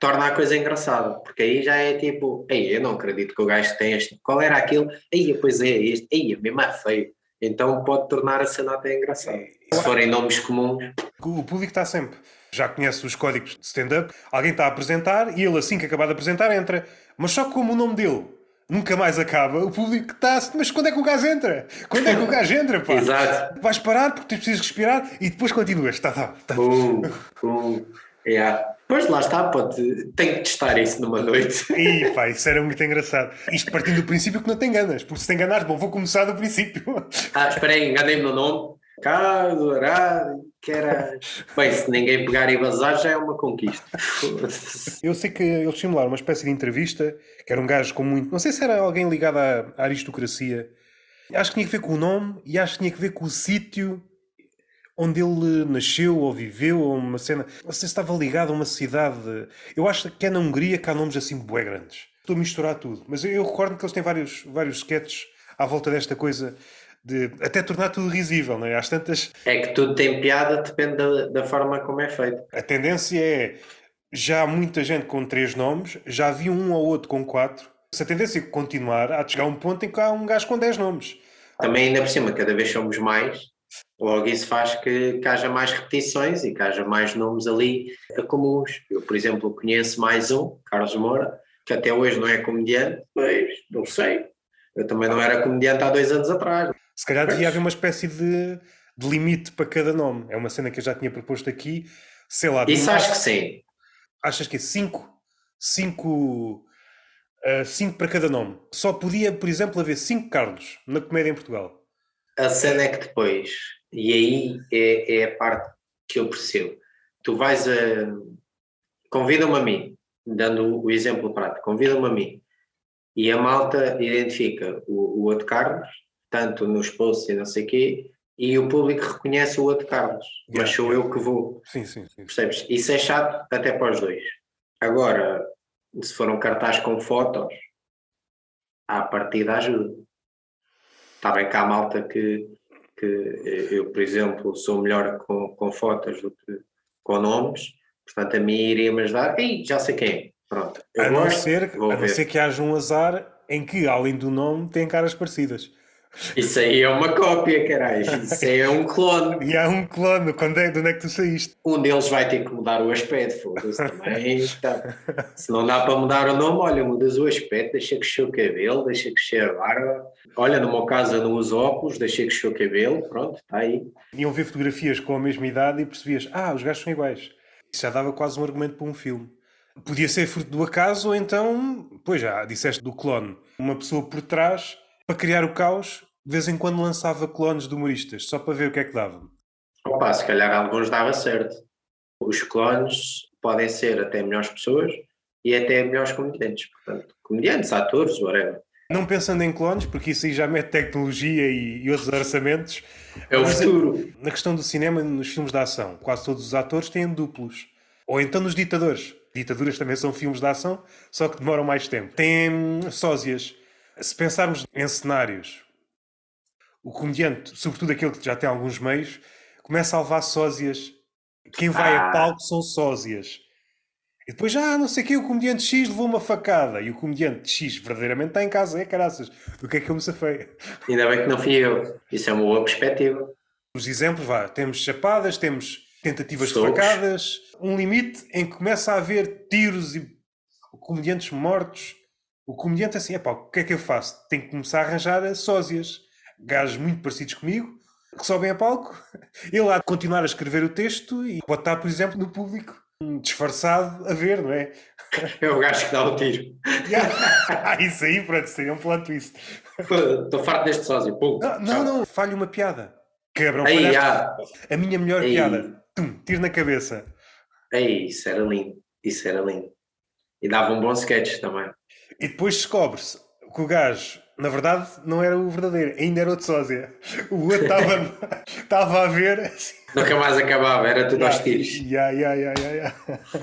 A: torna a coisa engraçada, porque aí já é tipo, ei, eu não acredito que o gajo tem este, qual era aquilo? Ei, pois é, este, ei, mesmo é feio. Então pode tornar a cena até engraçada. Se forem nomes comuns.
B: O público está sempre. Já conhece os códigos de stand-up, alguém está a apresentar e ele, assim que acabar de apresentar, entra. Mas só como o nome dele nunca mais acaba, o público está. Mas quando é que o gajo entra? Quando é que o gajo entra, pá?
A: Exato.
B: Vais parar porque tu precisas respirar e depois continuas. Tá, tá, tá.
A: Uh, uh, yeah. Pois lá está, pode, tem que testar isso numa noite.
B: E pá, isso era muito engraçado. Isto partindo do princípio que não te enganas, porque se te enganares, bom, vou começar do princípio.
A: Ah, espera aí, enganei-me no nome. Caso, Arado, que era. Bem, se ninguém pegar e vazar já é uma conquista.
B: Eu sei que eles simularam uma espécie de entrevista, que era um gajo com muito. Não sei se era alguém ligado à aristocracia. Acho que tinha que ver com o nome e acho que tinha que ver com o sítio onde ele nasceu ou viveu, ou uma cena. Não sei se estava ligado a uma cidade. Eu acho que é na Hungria que há nomes assim bué grandes. Estou a misturar tudo. Mas eu, eu recordo que eles têm vários, vários sketches à volta desta coisa de até tornar tudo risível, não é? Às tantas.
A: É que tudo tem piada, depende da, da forma como é feito.
B: A tendência é. Já há muita gente com três nomes, já havia um ou outro com quatro. Se a tendência é continuar, há de chegar a um ponto em que há um gajo com dez nomes.
A: Também, ainda por cima, cada vez somos mais, Logo, isso faz que, que, haja mais repetições e que haja mais nomes ali comuns. Eu, por exemplo, conheço mais um, Carlos Moura, que até hoje não é comediante, mas não sei. Eu também não era comediante há dois anos atrás.
B: Se calhar devia haver uma espécie de, de, limite para cada nome. É uma cena que eu já tinha proposto aqui. Sei lá.
A: Isso acho que sim.
B: Achas que é cinco? Cinco. Uh, cinco para cada nome. Só podia, por exemplo, haver cinco Carlos na comédia em Portugal.
A: A cena é que depois e aí é, é a parte que eu percebo. Tu vais a. Convida-me a mim, dando o exemplo prático, convida-me a mim. E a malta identifica o, o outro Carlos, tanto nos posts e não sei o quê, e o público reconhece o outro Carlos, yeah, mas sou eu que vou.
B: Sim, sim, sim.
A: Percebes? Isso é chato até para os dois. Agora, se for um cartaz com fotos, à partida ajuda. Está bem que há malta que que eu, por exemplo, sou melhor com, com fotos do que com nomes, portanto a mim iria-me ajudar, e já sei quem é. Pronto.
B: A não, gosto, ser, a não ser que haja um azar em que, além do nome, tem caras parecidas.
A: Isso aí é uma cópia, caralho. Isso aí é um clone.
B: E há um clone. Quando é, de onde é que tu saíste?
A: Um deles vai ter que mudar o aspecto. Foda-se também. Tá. Se não dá para mudar o nome, olha, mudas o aspecto, deixa crescer o cabelo, deixa crescer a barba. Olha, no meu caso eu não uso óculos, deixa crescer o cabelo. Pronto, está aí.
B: Iam ver fotografias com a mesma idade e percebias, ah, os gajos são iguais. Isso já dava quase um argumento para um filme. Podia ser fruto do acaso ou então, pois já, disseste do clone. Uma pessoa por trás para criar o caos, de vez em quando lançava clones de humoristas, só para ver o que é que dava.
A: Opa, se calhar alguns dava certo. Os clones podem ser até melhores pessoas e até melhores comediantes. Portanto, comediantes, atores, whatever.
B: Não pensando em clones, porque isso aí já mete tecnologia e, e outros orçamentos.
A: É o futuro.
B: Na questão do cinema, nos filmes de ação, quase todos os atores têm duplos. Ou então nos ditadores. Ditaduras também são filmes de ação, só que demoram mais tempo. Têm sósias. Se pensarmos em cenários, o comediante, sobretudo aquele que já tem alguns meios, começa a levar sósias. Quem vai ah. a palco são sósias. E depois, ah, não sei o que, o comediante X levou uma facada. E o comediante X verdadeiramente está em casa, é caraças. Do que é que eu me safei?
A: Ainda bem que não fui eu. Isso é uma boa perspectiva.
B: Os exemplos, vá, temos chapadas, temos tentativas de facadas, um limite em que começa a haver tiros e comediantes mortos. O comediante assim, epá, o que é que eu faço? Tenho que começar a arranjar sósias, gajos muito parecidos comigo, que sobem a palco, ele há de continuar a escrever o texto e pode estar, por exemplo, no público. disfarçado a ver, não é?
A: É o gajo que dá o tiro.
B: ah, isso aí, pronto, seria um plot twist.
A: Estou farto deste sócio. Pum,
B: não, não, não, falha uma piada. Quebram
A: Aí, ah.
B: A minha melhor Aí. piada. Tum, tiro na cabeça.
A: Aí, isso era lindo. Isso era lindo. E dava um bom sketch também.
B: E depois descobre-se que o gajo na verdade, não era o verdadeiro, ainda era outro sósia. O outro estava a ver.
A: Nunca mais acabava, era tudo yeah, aos tiros.
B: Yeah, yeah, yeah, yeah,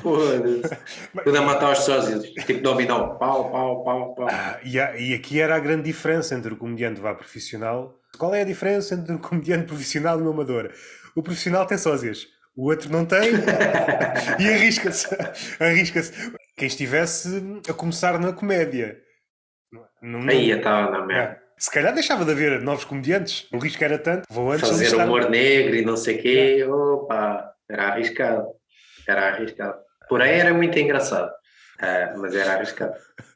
A: Foda-se. Tudo a matar os sósias, tipo dominó. Pau, pau, pau, pau.
B: Ah, e, e aqui era a grande diferença entre o comediante vá profissional. Qual é a diferença entre o comediante profissional e o amador? O profissional tem sósias. O outro não tem e arrisca-se. Arrisca-se. Quem estivesse a começar na comédia
A: não, Aí estava na merda. É.
B: Se calhar deixava de haver novos comediantes, o risco era tanto.
A: Vou antes Fazer humor negro e não sei o quê, é. opa, era arriscado. Era arriscado. Porém, era muito engraçado. Uh, mas era arriscado.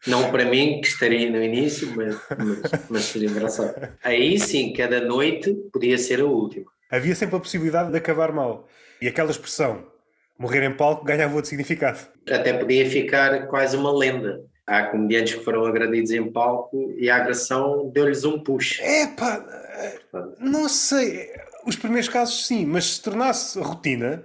A: Não para mim, que estaria no início, mas, mas, mas seria engraçado. Aí sim, cada noite podia ser a última.
B: Havia sempre a possibilidade de acabar mal. E aquela expressão, morrer em palco, ganhava outro significado.
A: Até podia ficar quase uma lenda há comediantes que foram agredidos em palco e a agressão deu-lhes um push.
B: Epá, não sei. Os primeiros casos sim, mas se tornasse rotina,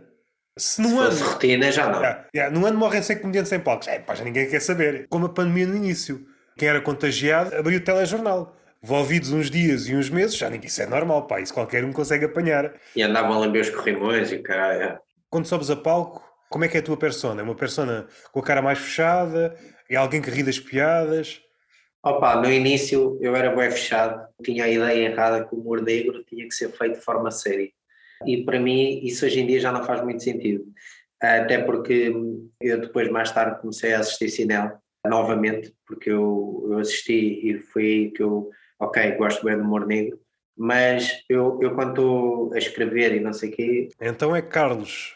A: se no se ano. rotina, já não. Yeah,
B: yeah, no ano morrem 100 comediantes em palcos. É, pá, já ninguém quer saber. Como a pandemia no início. Quem era contagiado abriu o telejornal. Envolvidos uns dias e uns meses, já ninguém. Isso é normal, pá. Isso qualquer um consegue apanhar.
A: E andavam a lamber os corrimões e caralho.
B: Quando sobes a palco, como é que é a tua persona? É uma persona com a cara mais fechada? É alguém que ri das piadas?
A: Opa, no início eu era bem fechado, tinha a ideia errada que o humor negro tinha que ser feito de forma séria. E para mim isso hoje em dia já não faz muito sentido. Até porque eu depois mais tarde comecei a assistir cinema novamente, porque eu, eu assisti e foi aí que eu, ok, gosto bem do humor negro, mas eu, eu quando estou a escrever e não sei o quê...
B: Então é Carlos.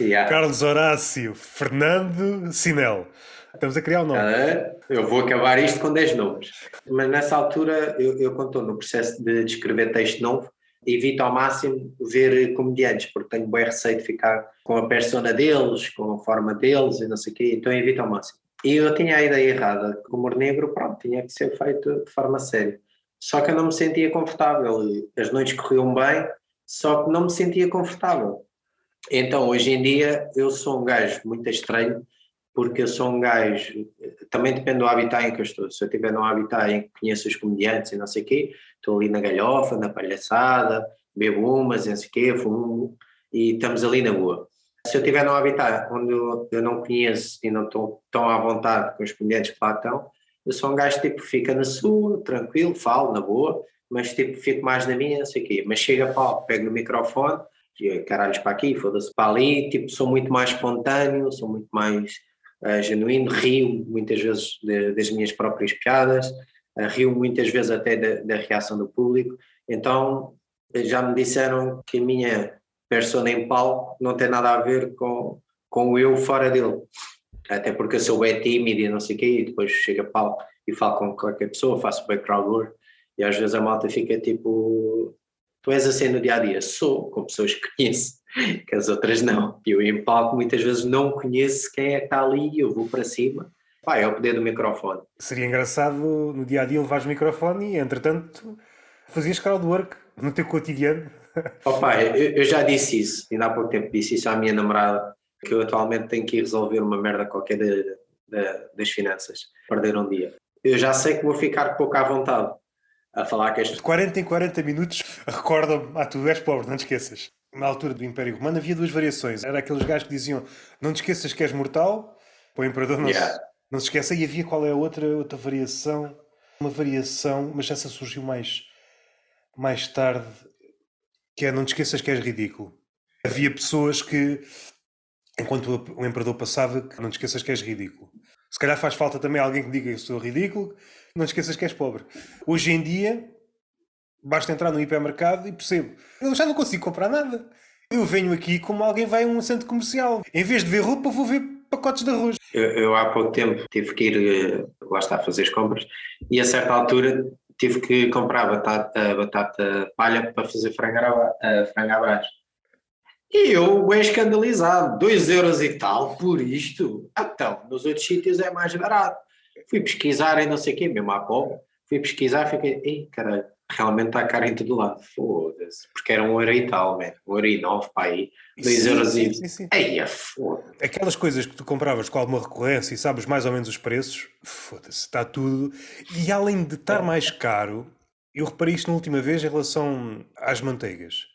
B: Yeah. Carlos Horácio Fernando Sinel. Estamos a criar um nome. Ah,
A: eu vou acabar isto com 10 nomes. Mas nessa altura, eu, eu quando estou no processo de, de escrever texto novo, evito ao máximo ver comediantes, porque tenho bem receio de ficar com a persona deles, com a forma deles e não sei o quê, então evito ao máximo. E eu tinha a ideia errada, que o humor negro, pronto, tinha que ser feito de forma séria. Só que eu não me sentia confortável, as noites corriam bem, só que não me sentia confortável. Então, hoje em dia, eu sou um gajo muito estranho, porque eu sou um gajo, também depende do habitat em que eu estou. Se eu estiver num habitat em que conheço os comediantes e não sei o quê, estou ali na galhofa, na palhaçada, bebo umas, não sei o quê, fumo, e estamos ali na boa. Se eu estiver num habitat onde eu, não conheço e não estou tão à vontade com os comediantes que lá estão, eu sou um gajo tipo fica na sua, tranquilo, falo na boa, mas tipo fico mais na minha, não sei o quê. Mas chega a pau, pego no microfone, caralhos para aqui, foda-se para ali, tipo sou muito mais espontâneo, sou muito mais uh, genuíno, rio muitas vezes de, das minhas próprias piadas, uh, rio muitas vezes até da, da, reação do público. Então já me disseram que a minha persona em palco não tem nada a ver com, com o eu fora dele. Até porque eu sou bem tímido e não sei o quê, e depois chego a palco e falo com qualquer pessoa, faço background work, e às vezes a malta fica tipo, tu és assim no dia a dia? Sou, com pessoas que conheço que as outras não. Eu em palco muitas vezes não conheço quem é que está ali e eu vou para cima. Pá, é o poder do microfone.
B: Seria engraçado no dia a dia levares o microfone e entretanto fazias crowdwork no teu cotidiano.
A: Oh, eu, eu, já disse isso, ainda há pouco tempo disse isso à minha namorada, que eu atualmente tenho que ir resolver uma merda qualquer de, de, das finanças, perder um dia. Eu já sei que vou ficar pouco à vontade a falar que este...
B: 40 em 40 minutos recordam-me, ah, tu és pobre, não te esqueças na altura do Império Romano havia duas variações. Era aqueles gajos que diziam não te esqueças que és mortal, para o imperador não, yeah. se, não se esqueça. E havia qual é a outra, outra variação? Uma variação, mas essa surgiu mais, mais tarde, que é não te esqueças que és ridículo. Havia pessoas que, enquanto o imperador passava, que não te esqueças que és ridículo. Se calhar faz falta também alguém que diga que sou ridículo, não esqueças que és pobre. Hoje em dia, Basta entrar no hipermercado e percebo. Eu já não consigo comprar nada. Eu venho aqui como alguém vai a um centro comercial. Em vez de ver roupa, vou ver pacotes de arroz.
A: Eu, eu há pouco tempo tive que ir, eh, lá está, a fazer as compras e a certa altura tive que comprar batata, batata palha para fazer frango à, à brás. E eu, bem escandalizado, 2 euros e tal por isto. Então, nos outros sítios é mais barato. Fui pesquisar e não sei o quê, mesmo à pobre. Fui pesquisar e fiquei, ei, caralho, realmente está caro em todo lado. Foda-se. Porque era um euro e tal, man. um euro e nove para aí. 2 euros
B: sim,
A: e.
B: sim, sim.
A: Ei, é foda
B: Aquelas coisas que tu compravas com alguma recorrência e sabes mais ou menos os preços, foda-se, está tudo. E além de estar mais caro, eu reparei isto na última vez em relação às manteigas,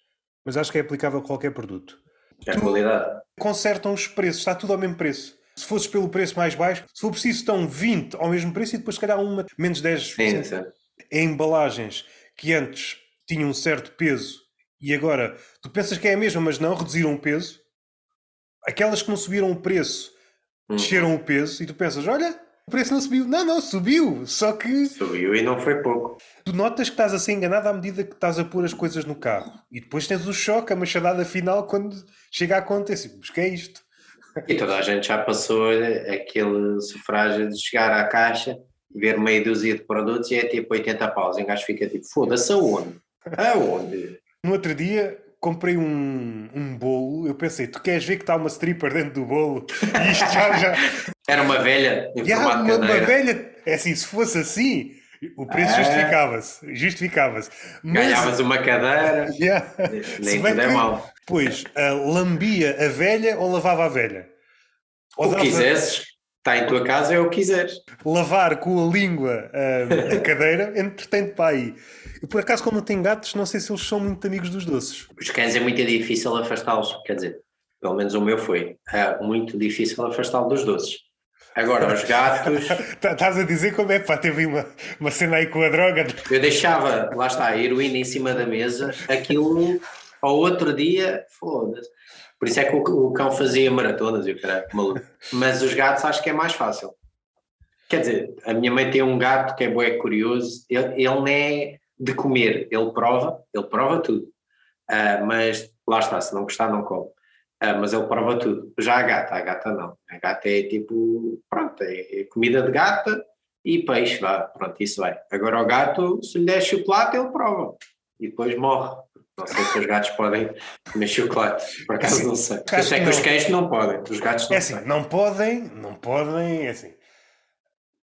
B: mas acho que é aplicável a qualquer produto.
A: É a qualidade.
B: Consertam os preços, está tudo ao mesmo preço. Se fosses pelo preço mais baixo, se for preciso, estão 20 ao mesmo preço e depois, se calhar, uma menos 10%.
A: Sim.
B: Em embalagens que antes tinham um certo peso e agora tu pensas que é a mesma, mas não, reduziram o peso. Aquelas que não subiram o preço
A: Hum.
B: desceram o peso e tu pensas: olha, o preço não subiu. Não, não, subiu. Só que
A: Subiu e não foi pouco.
B: tu notas que estás a ser enganado à medida que estás a pôr as coisas no carro. E depois tens o choque, a machadada final, quando chega a acontecer. Mas que é isto?
A: E toda a gente já passou aquele sufrágio de chegar à caixa, ver meia dúzia de produtos e é tipo 80 paus. E o gajo fica tipo, foda-se, aonde? Aonde?
B: No outro dia comprei um, um bolo. Eu pensei: tu queres ver que está uma stripper dentro do bolo? E isto já. já...
A: Era uma velha em
B: há
A: formato
B: uma, uma velha. É assim, se fosse assim, o preço
A: Ah.
B: justificava-se. Justificava-se. Mas-
A: Ganhavas uma cadeira,
B: Yeah. Se
A: nem
B: bem
A: tudo é
B: que-
A: mau.
B: Pois, ah, lambia a velha ou lavava a velha? Ou
A: O que
B: dava-
A: quisesses, está em tua casa, é o que quiseres.
B: lavar com a língua ah, a cadeira, entretém-te para aí. Eu, por acaso, como não tenho gatos, não sei se eles são muito amigos dos doces.
A: Os cães é muito difícil afastá-los, quer dizer, pelo menos o meu foi. É muito difícil afastá-lo dos doces. Agora, os gatos,
B: Tá- Estás a dizer como é, pá, teve uma, uma cena aí com a droga.
A: eu deixava, lá está, a heroína em cima da mesa, aquilo ao outro dia, foda-se. Por isso é que o, o cão fazia maratonas e o caralho, maluco. Mas os gatos acho que é mais fácil. Quer dizer, a minha mãe tem um gato que é bué curioso, ele, ele não é de comer, ele prova, ele prova tudo. Ah, mas lá está, se não gostar não come. Ah, mas ele prova tudo. Já a gata, a gata não. A gata é tipo, pronto, é, é comida de gata e peixe, vá, pronto, isso vai. Agora o gato, se lhe der chocolate, ele prova e depois morre. Não sei se os gatos podem comer chocolate, por acaso não sei. Eu sei
B: que
A: que os
B: não.
A: cães não podem, os gatos não
B: É assim,
A: sei.
B: não podem, não podem, é assim.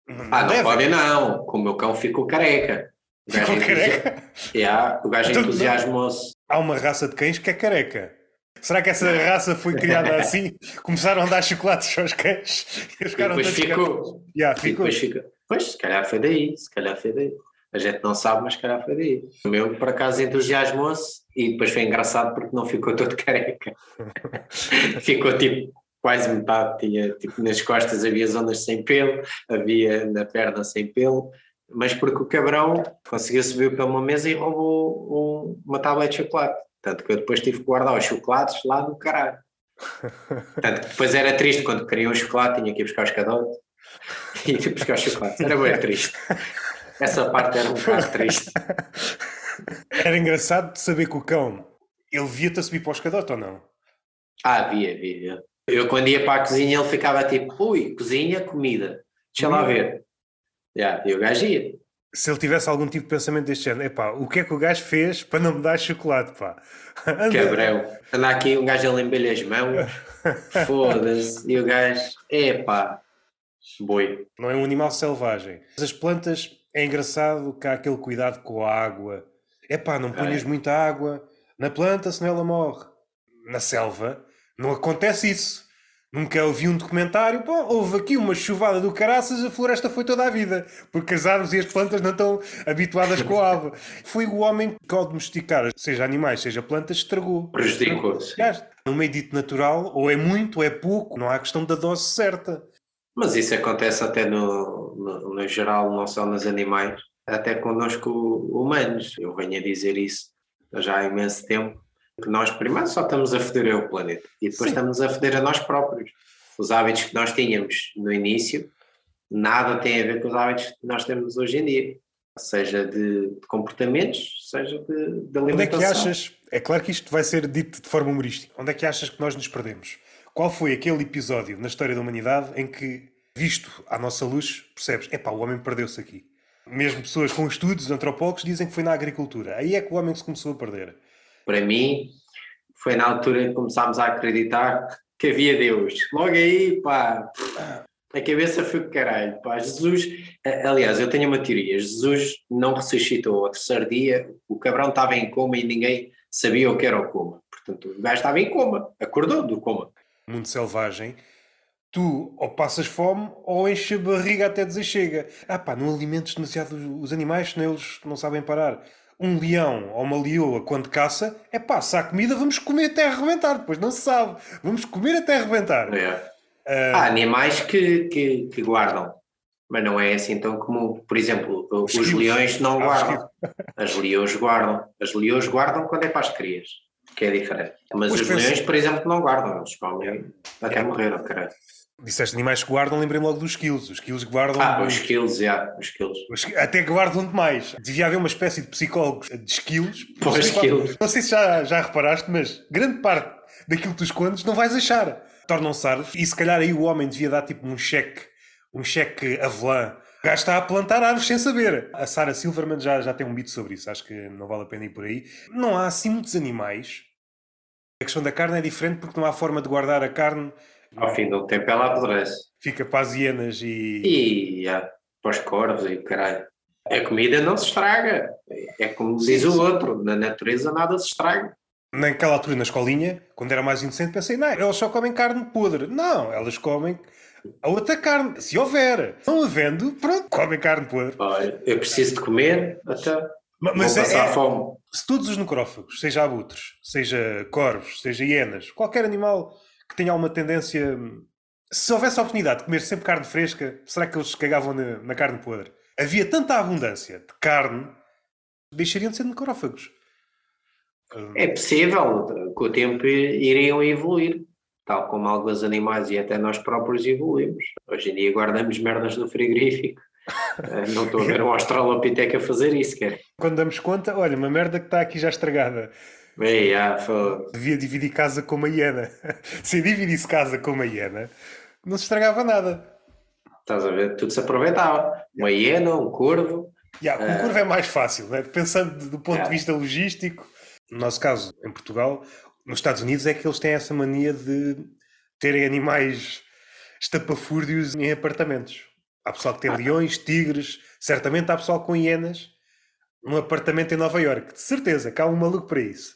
B: Não,
A: Ah, não podem não, com o meu cão ficou careca. O gajo
B: Ficou careca?
A: Yeah, o gajo
B: Então,
A: entusiasmou-se.
B: Há uma raça de cães que é careca. Será que essa raça foi criada assim? Começaram a dar chocolates aos cães e ficaram
A: depois
B: todos
A: ficou.
B: Yeah, ficou.
A: depois fica. Pois, se calhar foi daí, se calhar foi daí. A gente não sabe, mas calhar foi daí. O meu, por acaso, entusiasmou-se e depois foi engraçado porque não ficou todo careca. ficou tipo quase metade. Tinha, tipo, nas costas havia zonas sem pelo, havia na perna sem pelo, mas porque o cabrão conseguiu subir para uma mesa e roubou um- uma tablet de chocolate. Tanto que eu depois tive que guardar os chocolates lá no caralho. Tanto que depois era triste quando queria um chocolate, tinha que ir buscar os cadotes e ir buscar os chocolates. Era bem triste. Essa parte era um bocado triste.
B: Era engraçado de saber que o cão ele via-te a subir para o escadote ou não?
A: Ah, havia, havia. Eu quando ia para a cozinha ele ficava tipo, ui, cozinha, comida. Deixa lá ver. Yeah, e o gajo ia.
B: Se ele tivesse algum tipo de pensamento deste género, epá, o que é que o gajo fez para não me dar chocolate, pá?
A: Cabrão. Anda aqui um gajo a lamber-lhe as mãos. Foda-se. E o gajo, epá, boi.
B: Não é um animal selvagem. As plantas, é engraçado que há aquele cuidado com a água. Epá, não ponhas
A: É.
B: muita água na planta, senão ela morre. Na selva, não acontece isso. Nunca ouvi um documentário, pô, houve aqui uma chuvada do caraças, a floresta foi toda a vida, porque as árvores e as plantas não estão habituadas com a água. Foi o homem que, ao domesticar, seja animais, seja plantas, estragou.
A: Prejudicou-se.
B: Aliás, No meio dito natural, ou é muito ou é pouco, não há questão da dose certa.
A: Mas isso acontece até no, no, no geral, não só nos animais, até connosco humanos. Eu venho a dizer isso já há imenso tempo, que nós primeiro só estamos a foder o planeta e depois
B: Sim.
A: estamos a foder a nós próprios. Os hábitos que nós tínhamos no início, nada tem a ver com os hábitos que nós temos hoje em dia, seja de, de comportamentos, seja de, de
B: Onde é que
A: alimentação.
B: achas? É claro que isto vai ser dito de forma humorística. Onde é que achas que nós nos perdemos? Qual foi aquele episódio na história da humanidade em que, visto à nossa luz, percebes, epá, o homem perdeu-se aqui? Mesmo pessoas com estudos, antropólogos, dizem que foi na agricultura. Aí é que o homem se começou a perder.
A: Para mim, foi na altura que começámos a acreditar que havia Deus. Logo aí, pá, a cabeça foi que caralho, pá. Jesus, aliás, eu tenho uma teoria: Jesus não ressuscitou ao terceiro dia, o cabrão estava em coma e ninguém sabia o que era o coma. Portanto, o gajo estava em coma, acordou do coma.
B: Mundo selvagem, tu ou passas fome ou enches a barriga até dizer chega. Ah pá, não alimentes demasiado os animais, senão eles não sabem parar. Um leão ou uma leoa, quando caça, é pá, se há comida, vamos comer até arrebentar. Depois não se sabe. Vamos comer até arrebentar.
A: É. Uh... Há animais que, que, que, guardam, mas não é assim tão comum. Por exemplo, os, os leões não guardam. As leões guardam. As leões guardam quando é para as crias, que é diferente. Mas os leões, por exemplo, não guardam. Eles comem até morrer, oh, caralho.
B: Disseste animais que guardam, lembrei logo dos skills. Os skills guardam.
A: Ah, os skills, já, yeah, os skills.
B: Até guardam demais. Devia haver uma espécie de psicólogos de skills.
A: Por skills.
B: Não sei se já, já reparaste, mas grande parte daquilo que tu escondes não vais achar. Tornam-se. E se calhar aí o homem devia dar tipo um cheque, um cheque avelã. O gajo está a plantar árvores sem saber. A Sarah Silverman já, já tem um mito sobre isso. Acho que não vale a pena ir por aí. Não há assim muitos animais. A questão da carne é diferente porque não há forma de guardar a carne
A: ao fim do tempo ela apodrece.
B: Fica para as hienas e.
A: E yeah, para os corvos e o caralho. A comida não se estraga. É como diz o outro: na natureza nada se estraga.
B: Naquela altura, na escolinha, quando era mais inocente, pensei: não, elas só comem carne podre. Não, elas comem a outra carne, se houver. Não havendo, pronto, comem carne podre.
A: Olha, eu preciso de comer até. Mas, mas é, passar é, fome.
B: Se todos os necrófagos, seja abutres, seja corvos, seja hienas, qualquer animal que tenha alguma tendência. Se houvesse a oportunidade de comer sempre carne fresca, será que eles cagavam na, na carne podre? Havia tanta abundância de carne, deixariam de ser necrófagos.
A: É possível, com o tempo iriam evoluir, tal como alguns animais e até nós próprios evoluímos. Hoje em dia guardamos merdas no frigorífico. Eh, não estou a ver um australopiteca a fazer isso, quer.
B: Quando damos conta, olha, uma merda que está aqui já estragada.
A: Ei, ah,
B: Devia dividir casa com uma hiena. Se dividisse casa com uma hiena, não se estragava nada.
A: Estás a ver? Tudo se aproveitava. Uma hiena, um corvo.
B: Yeah, um uh... corvo é mais fácil, né? pensando do ponto yeah. de vista logístico. No nosso caso, em Portugal, nos Estados Unidos, é que eles têm essa mania de terem animais estapafúrdios em apartamentos. Há pessoal que tem ah. leões, tigres, certamente há pessoal com hienas num apartamento em Nova York. De certeza que há um maluco para isso.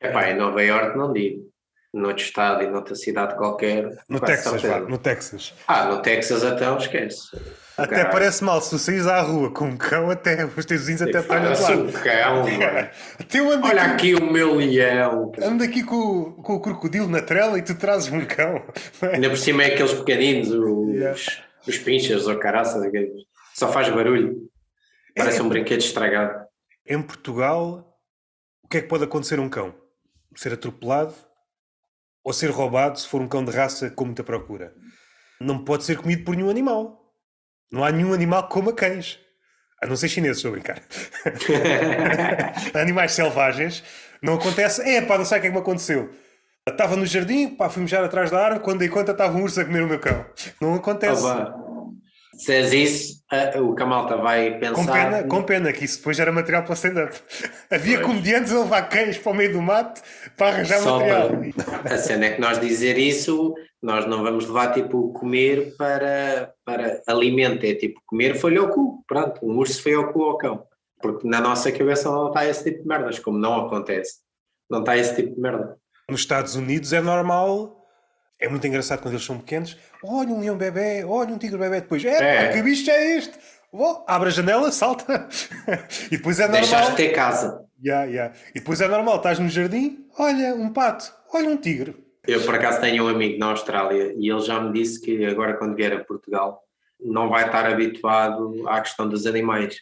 A: É pá, em Nova York não digo. Noutro estado e noutra cidade qualquer.
B: No Texas, vá, no Texas.
A: Ah, no Texas até não esquece.
B: Até Caralho. parece mal, se tu saís à rua com um cão, até os teus vizinhos até estão a
A: um cão, Olha aqui, aqui o meu leão.
B: Ando aqui com, com o crocodilo na trela e tu trazes um cão.
A: Ainda por cima é aqueles pequeninos, os, yeah. os pinchas ou caraças, só faz barulho. Parece é, um brinquedo estragado.
B: Em Portugal, o que é que pode acontecer a um cão? ser atropelado ou ser roubado se for um cão de raça com muita procura. Não pode ser comido por nenhum animal. Não há nenhum animal que coma cães. A não ser chineses, estou a brincar. Animais selvagens. Não acontece. É, pá, não sei o que é que me aconteceu. Estava no jardim, pá, fui mejar atrás da árvore, quando dei conta estava um urso a comer o meu cão. Não acontece.
A: Oh, se és isso, o Camalta vai pensar.
B: Com pena, com pena, que isso depois era material para stand-up. Havia pois. comediantes a levar cães para o meio do mato para arranjar Só material.
A: Para... A cena é que nós dizer isso, nós não vamos levar tipo comer para, para alimento, é tipo comer foi ao cu. Pronto, um urso foi ao cu ao cão. Porque na nossa cabeça não está esse tipo de merdas, como não acontece. Não está esse tipo de merda.
B: Nos Estados Unidos é normal é muito engraçado quando eles são pequenos. Olha um leão bebê, olha um tigre bebê. Depois, é, é. que bicho é este? Oh, abre a janela, salta. e depois é normal.
A: Deixaste ter casa.
B: Yeah, yeah. E depois é normal, estás no jardim, olha um pato, olha um tigre.
A: Eu por acaso tenho um amigo na Austrália e ele já me disse que agora quando vier a Portugal não vai estar habituado à questão dos animais.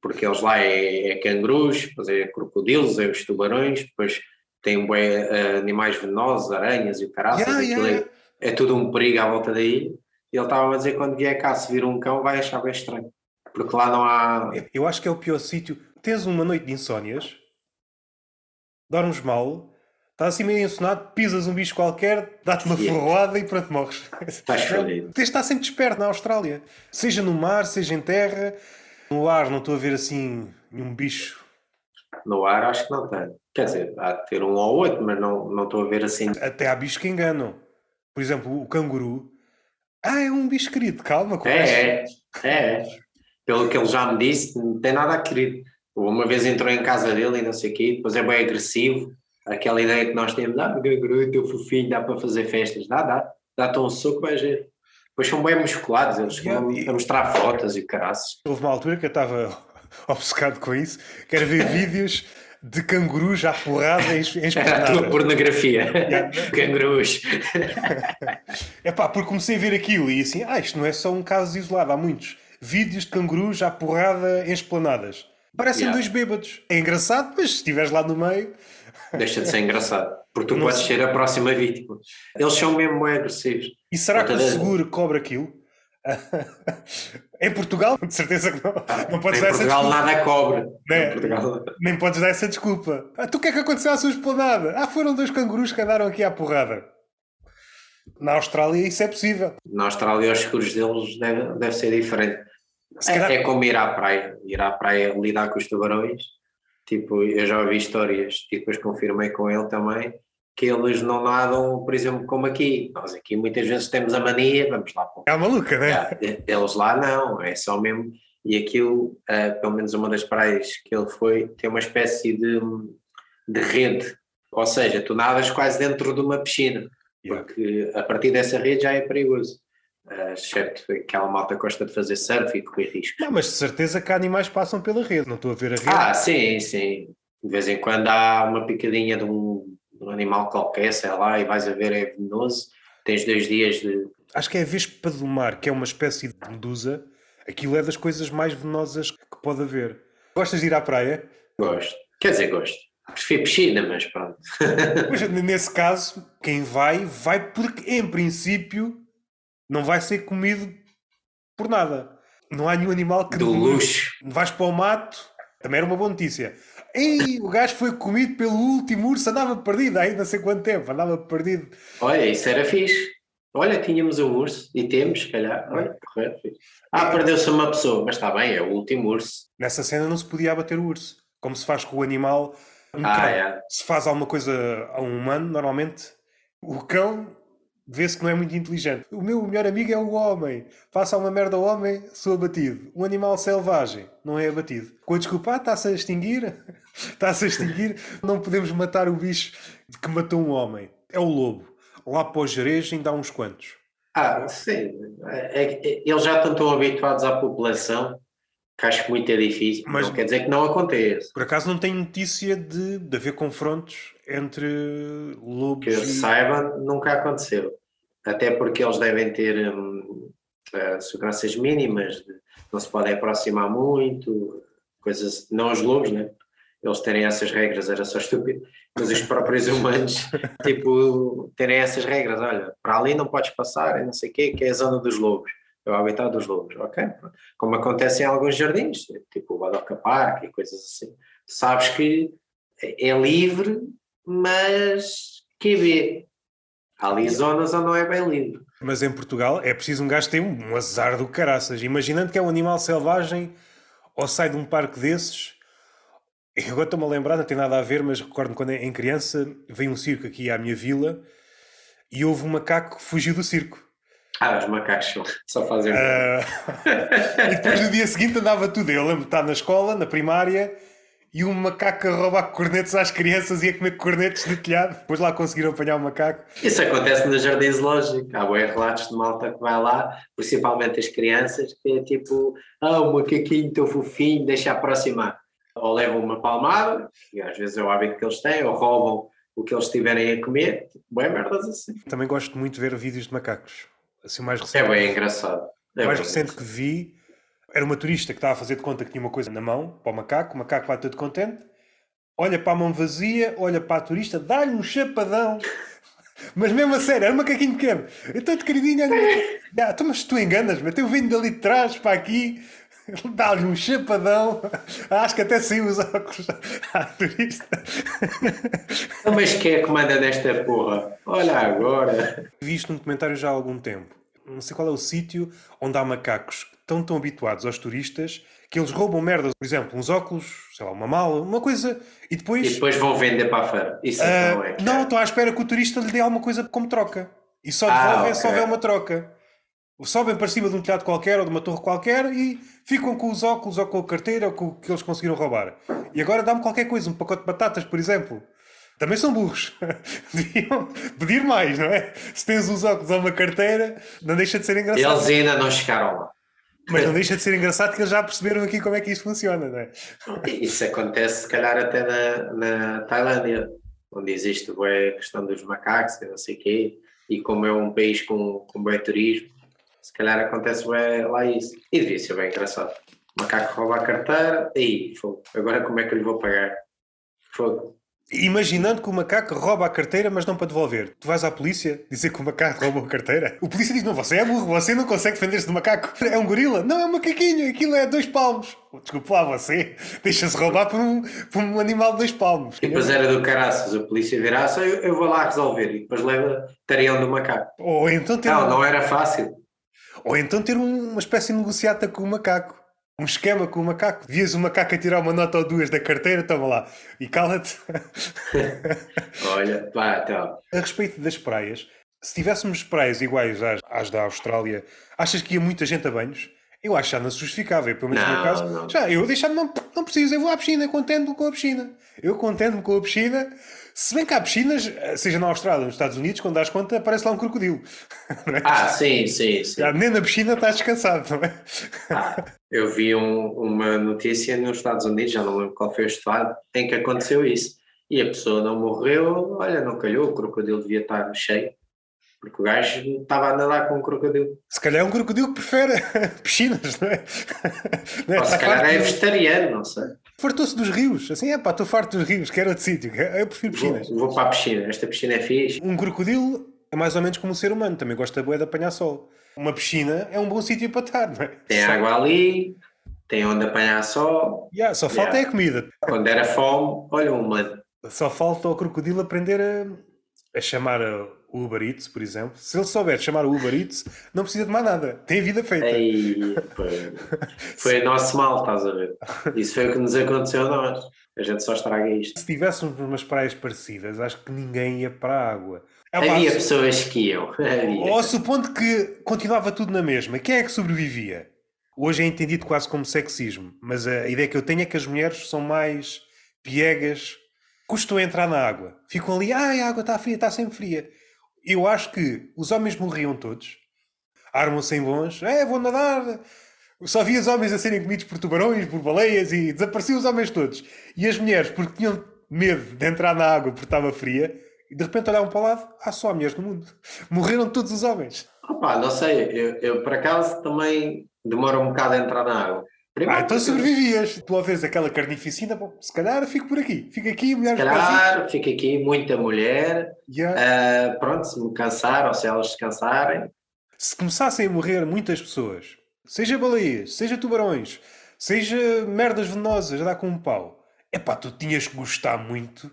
A: Porque eles lá é, é cangurus, depois é crocodilos, é os tubarões, depois tem uh, animais venenosos, aranhas e o caralho, yeah, yeah. é, é, tudo um perigo à volta da ilha. E ele estava a dizer que quando vier cá, se vir um cão, vai achar bem estranho. Porque lá não há.
B: Eu acho que é o pior sítio. Tens uma noite de insónias, dormes mal, estás assim meio ensonado, pisas um bicho qualquer, dá-te uma ferroada e pronto, morres.
A: Estás fodido.
B: Tens de estar sempre desperto na Austrália. Seja no mar, seja em terra. No ar não estou a ver assim nenhum bicho.
A: No ar acho que não tem. Quer dizer, há de ter um ou outro, mas não, não estou a ver assim.
B: Até há bichos que enganam. Por exemplo, o canguru. Ah, é um bicho querido, calma.
A: É, é, é, é. Pelo que ele já me disse, não tem nada a querer. Uma vez entrou em casa dele e não sei o quê, depois é bem agressivo. Aquela ideia que nós temos, ah, canguru, teu fofinho, dá para fazer festas. Dá, dá. Dá-te um soco, vai ver. Depois são bem musculados, eles yeah, a mostrar fotos e caraças.
B: Houve uma altura que eu estava obcecado com isso, quero ver vídeos de cangurus à porrada em,
A: Era a tua pornografia. Cangurus.
B: É pá, porque comecei a ver aquilo e assim, ah, isto não é só um caso isolado, há muitos. Vídeos de cangurus à porrada em esplanadas. Parecem yeah. dois bêbados. É engraçado, mas se estiveres lá no meio.
A: Deixa de ser engraçado. Porque tu não podes sei. ser a próxima vítima. Eles são mesmo agressivos.
B: E será que o seguro cobra aquilo? em Portugal, de certeza que não, não podes
A: em
B: dar
A: Portugal essa nada cobre.
B: Né? Portugal... Nem podes dar essa desculpa. Ah, tu o que é que aconteceu à sua esplanada? Ah, foram dois cangurus que andaram aqui à porrada. Na Austrália isso é possível.
A: Na Austrália os seguros deles deve, deve ser diferente. É, é como ir à praia. Ir à praia lidar com os tubarões. Tipo, eu já ouvi histórias e depois confirmei com ele também que eles não nadam, por exemplo, como aqui. Nós aqui muitas vezes temos a mania, vamos lá.
B: É uma maluca, né?
A: Eles lá não, é só mesmo. E aquilo, uh, pelo menos uma das praias que ele foi, tem uma espécie de, de rede. Ou seja, tu nadas quase dentro de uma piscina, porque a partir dessa rede já é perigoso. Uh, excepto aquela malta gosta de fazer surf e correr riscos.
B: Não, mas de certeza que animais passam pela rede, não estou a ver a rede.
A: Ah, sim, sim. De vez em quando há uma picadinha de um um animal qualquer, sei lá, e vais a ver é venenoso, tens dois dias de.
B: Acho que é a vespa do mar, que é uma espécie de medusa, aquilo é das coisas mais venenosas que pode haver. Gostas de ir à praia?
A: Gosto. Quer dizer, gosto. Prefiro piscina, mas pronto.
B: mas nesse caso, quem vai, vai porque, em princípio, não vai ser comido por nada. Não há nenhum animal que.
A: Do luxo.
B: Vais para o mato, também era uma boa notícia. Ei, o gajo foi comido pelo último urso, andava perdido aí não sei quanto tempo, andava perdido.
A: Olha, isso era fixe. Olha, tínhamos um urso e temos, se calhar. Olha, correto. Ah, perdeu-se uma pessoa, mas está bem, é o último urso.
B: Nessa cena não se podia abater o urso, como se faz com o animal. Um
A: ah. É.
B: Se faz alguma coisa a um humano, normalmente o cão vê-se que não é muito inteligente. O meu melhor amigo é o homem. Faça uma merda ao homem, sou abatido. Um animal selvagem não é abatido. Com a desculpa, ah, está-se a extinguir. está-se a extinguir. Não podemos matar o bicho que matou um homem. É o lobo. Lá para o Jerez ainda há uns quantos.
A: Ah, sim. É, é, eles já estão tão habituados à população que acho muito é difícil. Mas não quer dizer que não aconteça.
B: Por acaso não tem notícia de, de haver confrontos entre lobos.
A: Que eu e... saiba, nunca aconteceu. Até porque eles devem ter hum, uh, seguranças mínimas, de, não se podem aproximar muito, coisas. Não os lobos, né? Eles terem essas regras era só estúpido, mas os próprios humanos, tipo, terem essas regras. Olha, para ali não podes passar, não sei o quê, que é a zona dos lobos é o habitat dos lobos, ok? Como acontece em alguns jardins, tipo o Badoca Park e coisas assim. Sabes que é livre, mas que vê. Há ali zonas onde não é bem livre.
B: Mas em Portugal é preciso um gajo ter um azar do caraças. Imaginando que é um animal selvagem ou sai de um parque desses. Eu agora estou-me a lembrar, não tem nada a ver, mas recordo-me quando em criança veio um circo aqui à minha vila e houve um macaco que fugiu do circo.
A: Ah, os macacos só fazem. Uh...
B: e depois no dia seguinte andava tudo. Eu lembro de estar na escola, na primária, e um macaco a roubar cornetos às crianças e a comer cornetos de telhado. Depois lá conseguiram apanhar o macaco.
A: Isso acontece no jardim zoológico. Há bem relatos de malta que vai lá, principalmente as crianças, que é tipo, ah, o macaquinho teu fofinho, deixa aproximar. Ou levam uma palmada, e às vezes é o hábito que eles têm, ou roubam o que eles tiverem a comer. Tipo, bem merdas assim.
B: Também gosto muito de ver vídeos de macacos. Assim, mais recente.
A: É bem engraçado. É
B: o mais recente engraçado. que vi era uma turista que estava a fazer de conta que tinha uma coisa na mão para o macaco, o macaco vai todo contente, olha para a mão vazia, olha para a turista, dá-lhe um chapadão. Mas mesmo a sério, era um macaquinho pequeno. Eu de queridinho, olha. Ah, mas tu enganas-me, eu vindo dali de trás para aqui, dá-lhe um chapadão. Acho que até saiu os óculos à turista.
A: Então, mas quem é que manda nesta porra? Olha agora.
B: Vi isto num documentário já há algum tempo. Não sei qual é o sítio onde há macacos estão tão habituados aos turistas que eles roubam merdas, por exemplo, uns óculos, sei lá, uma mala, uma coisa, e depois.
A: E depois vão vender para a feira. Isso uh,
B: não é. Não, estão à espera que o turista lhe dê alguma coisa como troca. E só devolvem ah, okay. se houver uma troca. Sobem para cima de um telhado qualquer ou de uma torre qualquer e ficam com os óculos ou com a carteira ou com o que eles conseguiram roubar. E agora dá-me qualquer coisa, um pacote de batatas, por exemplo. Também são burros. Deviam pedir mais, não é? Se tens os óculos ou uma carteira, não deixa de ser engraçado.
A: Eles ainda não chegaram lá.
B: Mas não deixa de ser engraçado que eles já perceberam aqui como é que isto funciona, não é?
A: Isso acontece, se calhar, até na, na Tailândia, onde existe a questão dos macacos e não sei o quê, e como é um país com, com bem turismo, se calhar acontece bem lá isso. E devia ser bem engraçado. O macaco rouba a carteira, e fogo. agora como é que eu lhe vou pagar? Fogo.
B: Imaginando que o macaco rouba a carteira, mas não para devolver. Tu vais à polícia dizer que o macaco roubou a carteira? O polícia diz: Não, você é burro, você não consegue defender-se do macaco. É um gorila? Não, é um macaquinho, aquilo é dois palmos. Desculpe lá, você deixa-se roubar por um, por um animal de dois palmos.
A: E depois era do caraças, a polícia virá, só eu, eu vou lá resolver. E depois leva tarião do macaco.
B: Ou então ter.
A: Não, não era fácil.
B: Ou então ter uma espécie de negociata com o macaco um esquema com o macaco. Vias o macaco a tirar uma nota ou duas da carteira, toma lá, e cala-te.
A: Olha, pá, então.
B: A respeito das praias, se tivéssemos praias iguais às, às, da Austrália, achas que ia muita gente a banhos? Eu acho já não se justificava, pelo menos
A: não,
B: no meu caso.
A: Não.
B: Já, eu deixar não, não preciso, eu vou à piscina, contento-me com a piscina. Eu contento-me com a piscina se bem que há piscinas, seja na Austrália ou nos Estados Unidos, quando dás conta, aparece lá um crocodilo.
A: É? Ah, sim, sim, sim.
B: Nem na piscina estás descansado, não é?
A: Ah, eu vi um, uma notícia nos Estados Unidos, já não lembro qual foi o estado, em que aconteceu isso. E a pessoa não morreu, olha, não calhou, o crocodilo devia estar cheio. Porque o gajo estava a nadar com um crocodilo.
B: Se calhar é um crocodilo que prefere piscinas, não é?
A: Não é? Ou se calhar é vegetariano, não sei.
B: Fartou-se dos rios, assim, é pá, estou farto dos rios, quero outro sítio, eu prefiro piscinas.
A: Vou, vou, para a piscina, esta piscina é fixe.
B: Um crocodilo é mais ou menos como um ser humano, também gosta de de apanhar sol. Uma piscina é um bom sítio para estar, não é?
A: Tem água ali, tem onde apanhar sol.
B: Yeah, só falta yeah. é a comida.
A: Quando era fome, olha um mano.
B: Só falta ao crocodilo aprender a, a chamar o Uber Eats, por exemplo. Se ele souber chamar o Uber Eats, não precisa de mais nada. Tem a vida feita.
A: Ei, foi nosso mal, estás a ver? Isso foi o que nos aconteceu a nós. A gente só estraga isto.
B: Se tivéssemos umas praias parecidas, acho que ninguém ia para a água.
A: É Havia pessoas que iam.
B: Ou supondo que continuava tudo na mesma, quem é que sobrevivia? Hoje é entendido quase como sexismo, mas a ideia que eu tenho é que as mulheres são mais piegas, custam a entrar na água. Ficam ali, ai, a água está fria, está sempre fria eu acho que os homens morriam todos, armam-se em bons, é, vou nadar. Só via os homens a serem comidos por tubarões, por baleias e desapareciam os homens todos. E as mulheres, porque tinham medo de entrar na água porque estava fria, e de repente olhavam para o lado, há só mulheres no mundo. Morreram todos os homens.
A: Opa, não sei, eu, eu por acaso também demoro um bocado a entrar na água.
B: Primeiro, ah, então sobrevivias. Tu vês aquela carnificina, bom, se calhar fico por aqui. Fico aqui,
A: mulher. Se calhar fico aqui, muita mulher. Yeah. Uh, pronto, se me cansar ou se elas se cansarem.
B: Se começassem a morrer muitas pessoas, seja baleias, seja tubarões, seja merdas venenosas dar com um pau, é pá, tu tinhas que gostar muito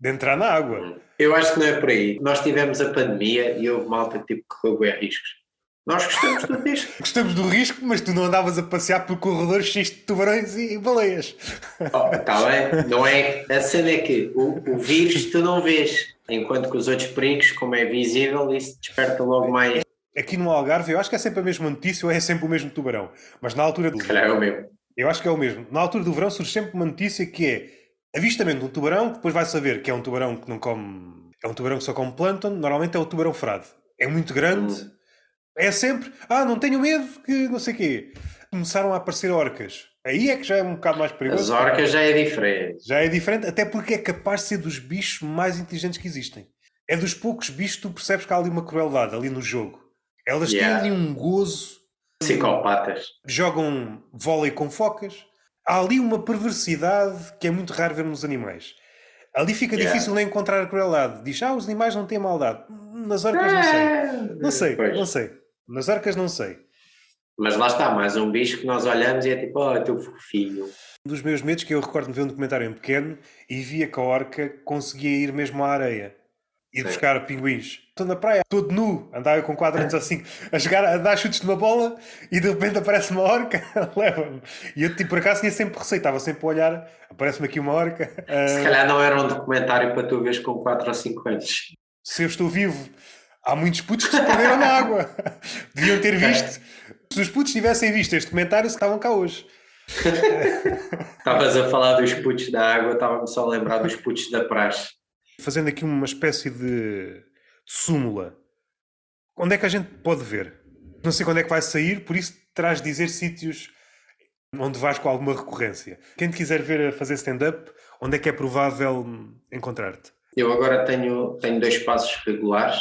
B: de entrar na água.
A: Eu acho que não é por aí. Nós tivemos a pandemia e houve malta tipo que correu riscos. Nós gostamos do risco.
B: Gostamos do risco, mas tu não andavas a passear pelo corredor cheio de tubarões e baleias.
A: Está oh, bem, não é? A cena é que o, o vírus tu não vês, enquanto que os outros perigos, como é visível, isso desperta logo mais.
B: Aqui no Algarve, eu acho que é sempre a mesma notícia ou é sempre o mesmo tubarão. Mas na altura do.
A: Calhar é o mesmo.
B: Eu acho que é o mesmo. Na altura do verão surge sempre uma notícia que é avistamento de um tubarão, que depois vai saber que é um tubarão que não come. É um tubarão que só come plâncton, normalmente é o tubarão frade. É muito grande. Hum é sempre, ah, não tenho medo que não sei o quê. Começaram a aparecer orcas. Aí é que já é um bocado mais perigoso.
A: As orcas já é diferente.
B: Já é diferente, até porque é capaz de ser dos bichos mais inteligentes que existem. É dos poucos bichos que tu percebes que há ali uma crueldade ali no jogo. Elas yeah. têm ali um gozo.
A: Psicopatas.
B: Jogam vôlei com focas. Há ali uma perversidade que é muito raro ver nos animais. Ali fica yeah. difícil nem encontrar a crueldade. Diz, ah, os animais não têm maldade. Nas orcas não sei. Ah, não sei, não sei. Nas arcas não sei.
A: Mas lá está, mais um bicho que nós olhamos e é tipo, oh, teu fofinho.
B: Um dos meus medos que eu recordo de ver um documentário em pequeno e via que a orca conseguia ir mesmo à areia. ir buscar pinguins. Estou na praia, todo nu, andava com 4 anos assim, a, jogar, a dar chutes de uma bola e de repente aparece uma orca, leva-me. E eu, tipo, por acaso, tinha sempre receio, estava sempre a olhar, aparece-me aqui uma orca.
A: Se uh... calhar não era um documentário para tu veres com 4 ou 5 anos.
B: Se eu estou vivo, há muitos putos que se perderam na água. Deviam ter visto. Se os putos tivessem visto este documentário, estavam cá hoje.
A: Estavas a falar dos putos da água, estava-me só a lembrar dos putos da praxe.
B: Fazendo aqui uma espécie de, de súmula, onde é que a gente pode ver? Não sei quando é que vai sair, por isso terás de dizer sítios onde vais com alguma recorrência. Quem te quiser ver a fazer stand-up, onde é que é provável encontrar-te?
A: Eu agora tenho, tenho dois passos regulares,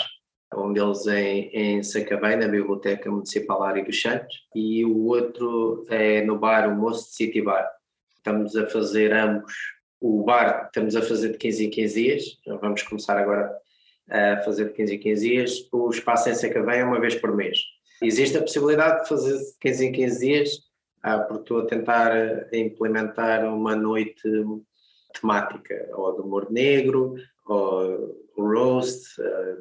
A: um deles em, em Sacabém, na Biblioteca Municipal Área dos Santos, e o outro é no bar, o Moço City Bar. Estamos a fazer ambos o bar estamos a fazer de 15 em 15 dias, vamos começar agora a fazer de 15 em 15 dias. O espaço em Sacavém é uma vez por mês. Existe a possibilidade de fazer de 15 em 15 dias, ah, porque estou a tentar implementar uma noite temática, ou de humor negro, ou roast, ah,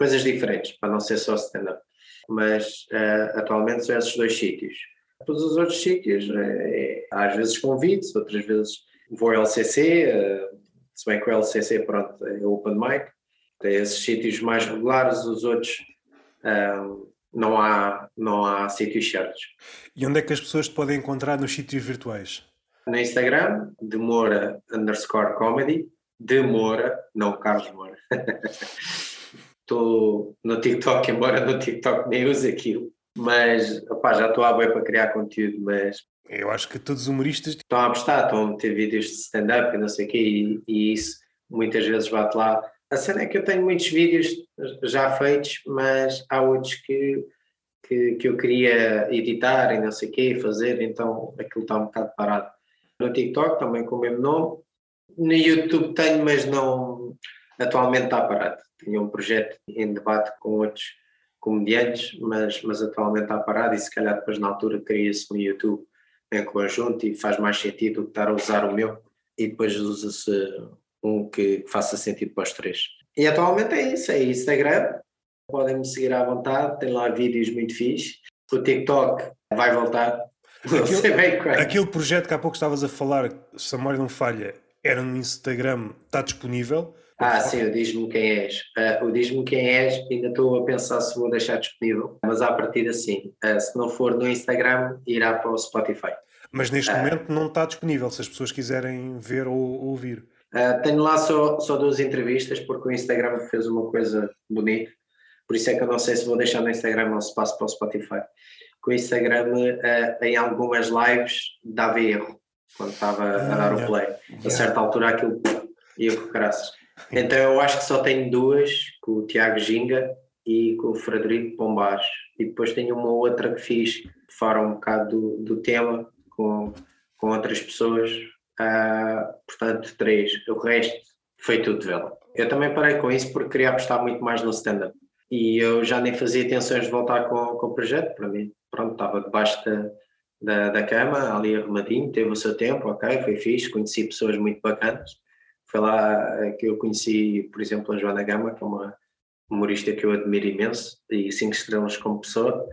A: coisas diferentes, para não ser só stand-up. Mas uh, atualmente são esses dois sítios. Todos os outros sítios, é, às vezes convites, outras vezes vou ao LCC, uh, se bem que o LCC pronto, é open mic, tem esses sítios mais regulares, os outros não há, não há sítios certos.
B: E onde é que as pessoas te podem encontrar nos sítios virtuais?
A: No Instagram, demora underscore comedy, demora, não Carlos Moura. Estou no TikTok, embora no TikTok nem use aquilo, mas opá, já estou à boia para criar conteúdo, mas
B: eu acho que todos os humoristas
A: estão a apostar, estão a meter vídeos de stand-up e não sei o quê, e, e, isso muitas vezes bate lá. A cena é que eu tenho muitos vídeos já feitos, mas há outros que, que, que eu queria editar e não sei o quê, fazer, então aquilo está um bocado parado. No TikTok também com o mesmo nome. No YouTube tenho, mas não atualmente está parado. Tinha um projeto em debate com outros comediantes, mas, mas atualmente está parado e se calhar depois na altura cria-se um YouTube em conjunto e faz mais sentido estar a usar o meu e depois usa-se um que faça sentido para os três. E atualmente é isso, é Instagram, podem me seguir à vontade, tem lá vídeos muito fixes. O TikTok vai voltar,
B: aquilo, sei bem quando. Aquele projeto que há pouco estavas a falar, se a memória não falha, era no Instagram, está disponível?
A: Ah, sim, o Diz-me Quem És. Uh, o Diz-me Quem És, ainda estou a pensar se vou deixar disponível, mas a partir assim, uh, se não for no Instagram, irá para o Spotify.
B: Mas neste uh, momento não está disponível, se as pessoas quiserem ver ou, ou ouvir.
A: tenho lá só, só duas entrevistas, porque o Instagram fez uma coisa bonita, por isso é que eu não sei se vou deixar no Instagram ou se passo para o Spotify. Com o Instagram, em algumas lives, dava erro, quando estava a dar o play. A certa altura aquilo com graças. Então eu acho que só tenho duas, com o Tiago Ginga e com o Frederico Pombás. E depois tenho uma outra que fiz fora um bocado do, do tema, com, com outras pessoas. Uh, portanto, três. O resto foi tudo vela. Eu também parei com isso porque queria apostar muito mais no stand-up. E eu já nem fazia intenções de voltar com, com o projeto, para mim. Pronto, estava debaixo da, da, da cama, ali arrumadinho, teve o seu tempo, ok, foi fixe, conheci pessoas muito bacanas foi lá eh, que eu conheci, por exemplo, a Joana Gama, que é uma humorista que eu admiro imenso, e cinco estrelas como pessoa,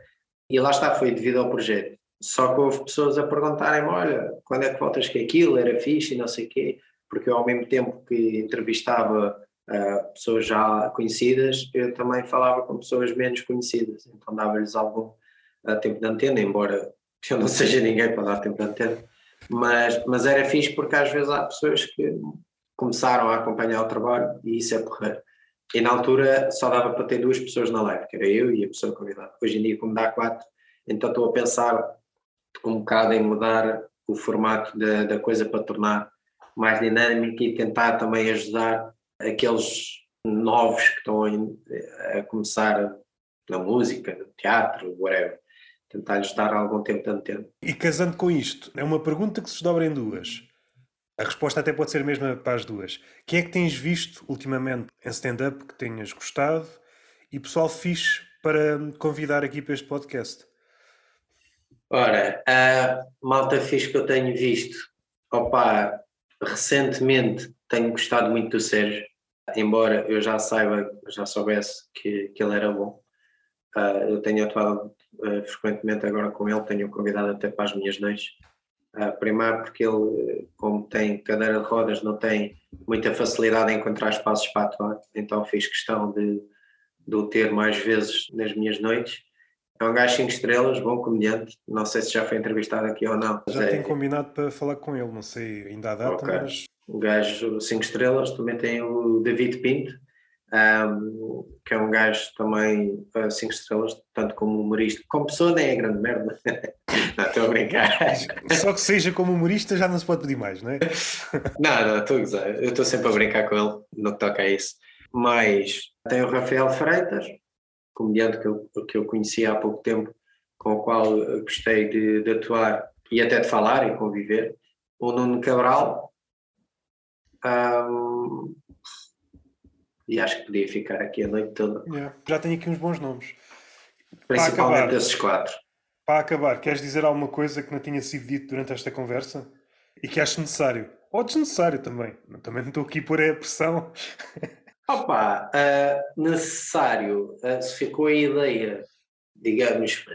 A: e lá está, foi devido ao projeto. Só que houve pessoas a perguntarem-me, olha, quando é que voltas que aquilo? Era fixe e não sei o quê, porque eu ao mesmo tempo que entrevistava uh, pessoas já conhecidas, eu também falava com pessoas menos conhecidas, então dava-lhes algum uh, tempo de antena, embora eu não seja ninguém para dar tempo de antena, mas, mas era fixe porque às vezes há pessoas que começaram a acompanhar o trabalho e isso é porreiro. E na altura só dava para ter duas pessoas na live, que era eu e a pessoa convidada. Hoje em dia, como dá quatro, então estou a pensar um bocado em mudar o formato da, da coisa para tornar mais dinâmico e tentar também ajudar aqueles novos que estão a, começar na música, no teatro, whatever. Tentar lhes dar algum tempo de antena.
B: E casando com isto, é uma pergunta que se desdobra em duas. A resposta até pode ser a mesma para as duas. Quem é que tens visto ultimamente em stand-up que tenhas gostado e pessoal fixe para convidar aqui para este podcast?
A: Ora, a malta fixe que eu tenho visto, opa, recentemente tenho gostado muito do Sérgio. embora eu já saiba, já soubesse que, que ele era bom. Uh, eu tenho atuado uh, frequentemente agora com ele, tenho convidado até para as minhas noites. Uh, primeiro porque ele, como tem cadeira de rodas, não tem muita facilidade em encontrar espaços para atuar, então fiz questão de, de o ter mais vezes nas minhas noites. É um gajo 5 estrelas, bom comediante. Não sei se já foi entrevistado aqui ou não.
B: Já é... tenho combinado para falar com ele, não sei ainda a data, okay. mas.
A: O gajo 5 estrelas. Também tem o David Pinto, um, que é um gajo também 5 estrelas, tanto como humorista. Como pessoa nem é grande merda. não, estou a brincar.
B: Só que seja como humorista já não se pode pedir mais, não é?
A: não, não, estou a gozar. Eu estou sempre a brincar com ele no que toca a isso. Mas tem o Rafael Freitas, comediante que eu, que eu conheci há pouco tempo, com o qual gostei de, de atuar e até de falar e conviver. O Nuno Cabral. Um, e acho que podia ficar aqui a noite toda.
B: Yeah, já tenho aqui uns bons nomes.
A: Principalmente esses quatro.
B: Para acabar, queres dizer alguma coisa que não tinha sido dito durante esta conversa e que acho necessário? Ou desnecessário também. Também não estou aqui por a pressão.
A: Opa, uh, necessário, uh, se ficou a ideia, digamos,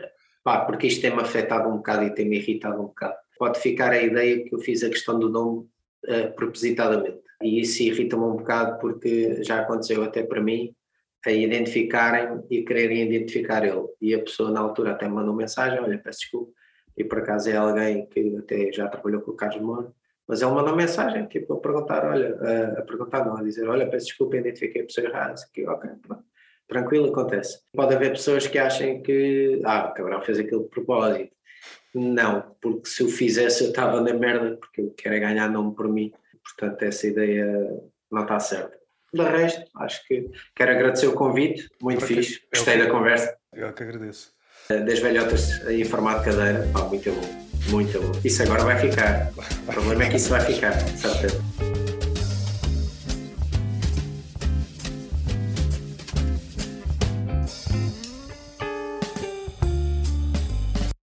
A: pá, porque isto tem-me afetado um bocado e tem-me irritado um bocado, pode ficar a ideia que eu fiz a questão do nome uh, propositadamente. E isso irrita-me um bocado porque já aconteceu até para mim a identificarem e quererem identificar ele. E a pessoa na altura até mandou mensagem, olha, peço desculpa, e por acaso é alguém que até já trabalhou com o Carlos Moura, mas ele mandou mensagem, tipo, a perguntar, olha, a, a perguntar não, a dizer, olha, peço desculpa, identifiquei a pessoa errada, aqui, ok, pronto. Tranquilo, acontece. Pode haver pessoas que achem que, ah, o Cabral fez aquilo de propósito. Não, porque se o fizesse eu estava na merda, porque eu quero é ganhar nome por mim. Portanto, essa ideia não está certa. De resto, acho que quero agradecer o convite, muito Porque fixe, gostei da conversa.
B: Eu que agradeço.
A: Das velhotas em formato de cadeira, pá, muito bom, muito bom. Isso agora vai ficar. O problema é que isso vai ficar, certeza.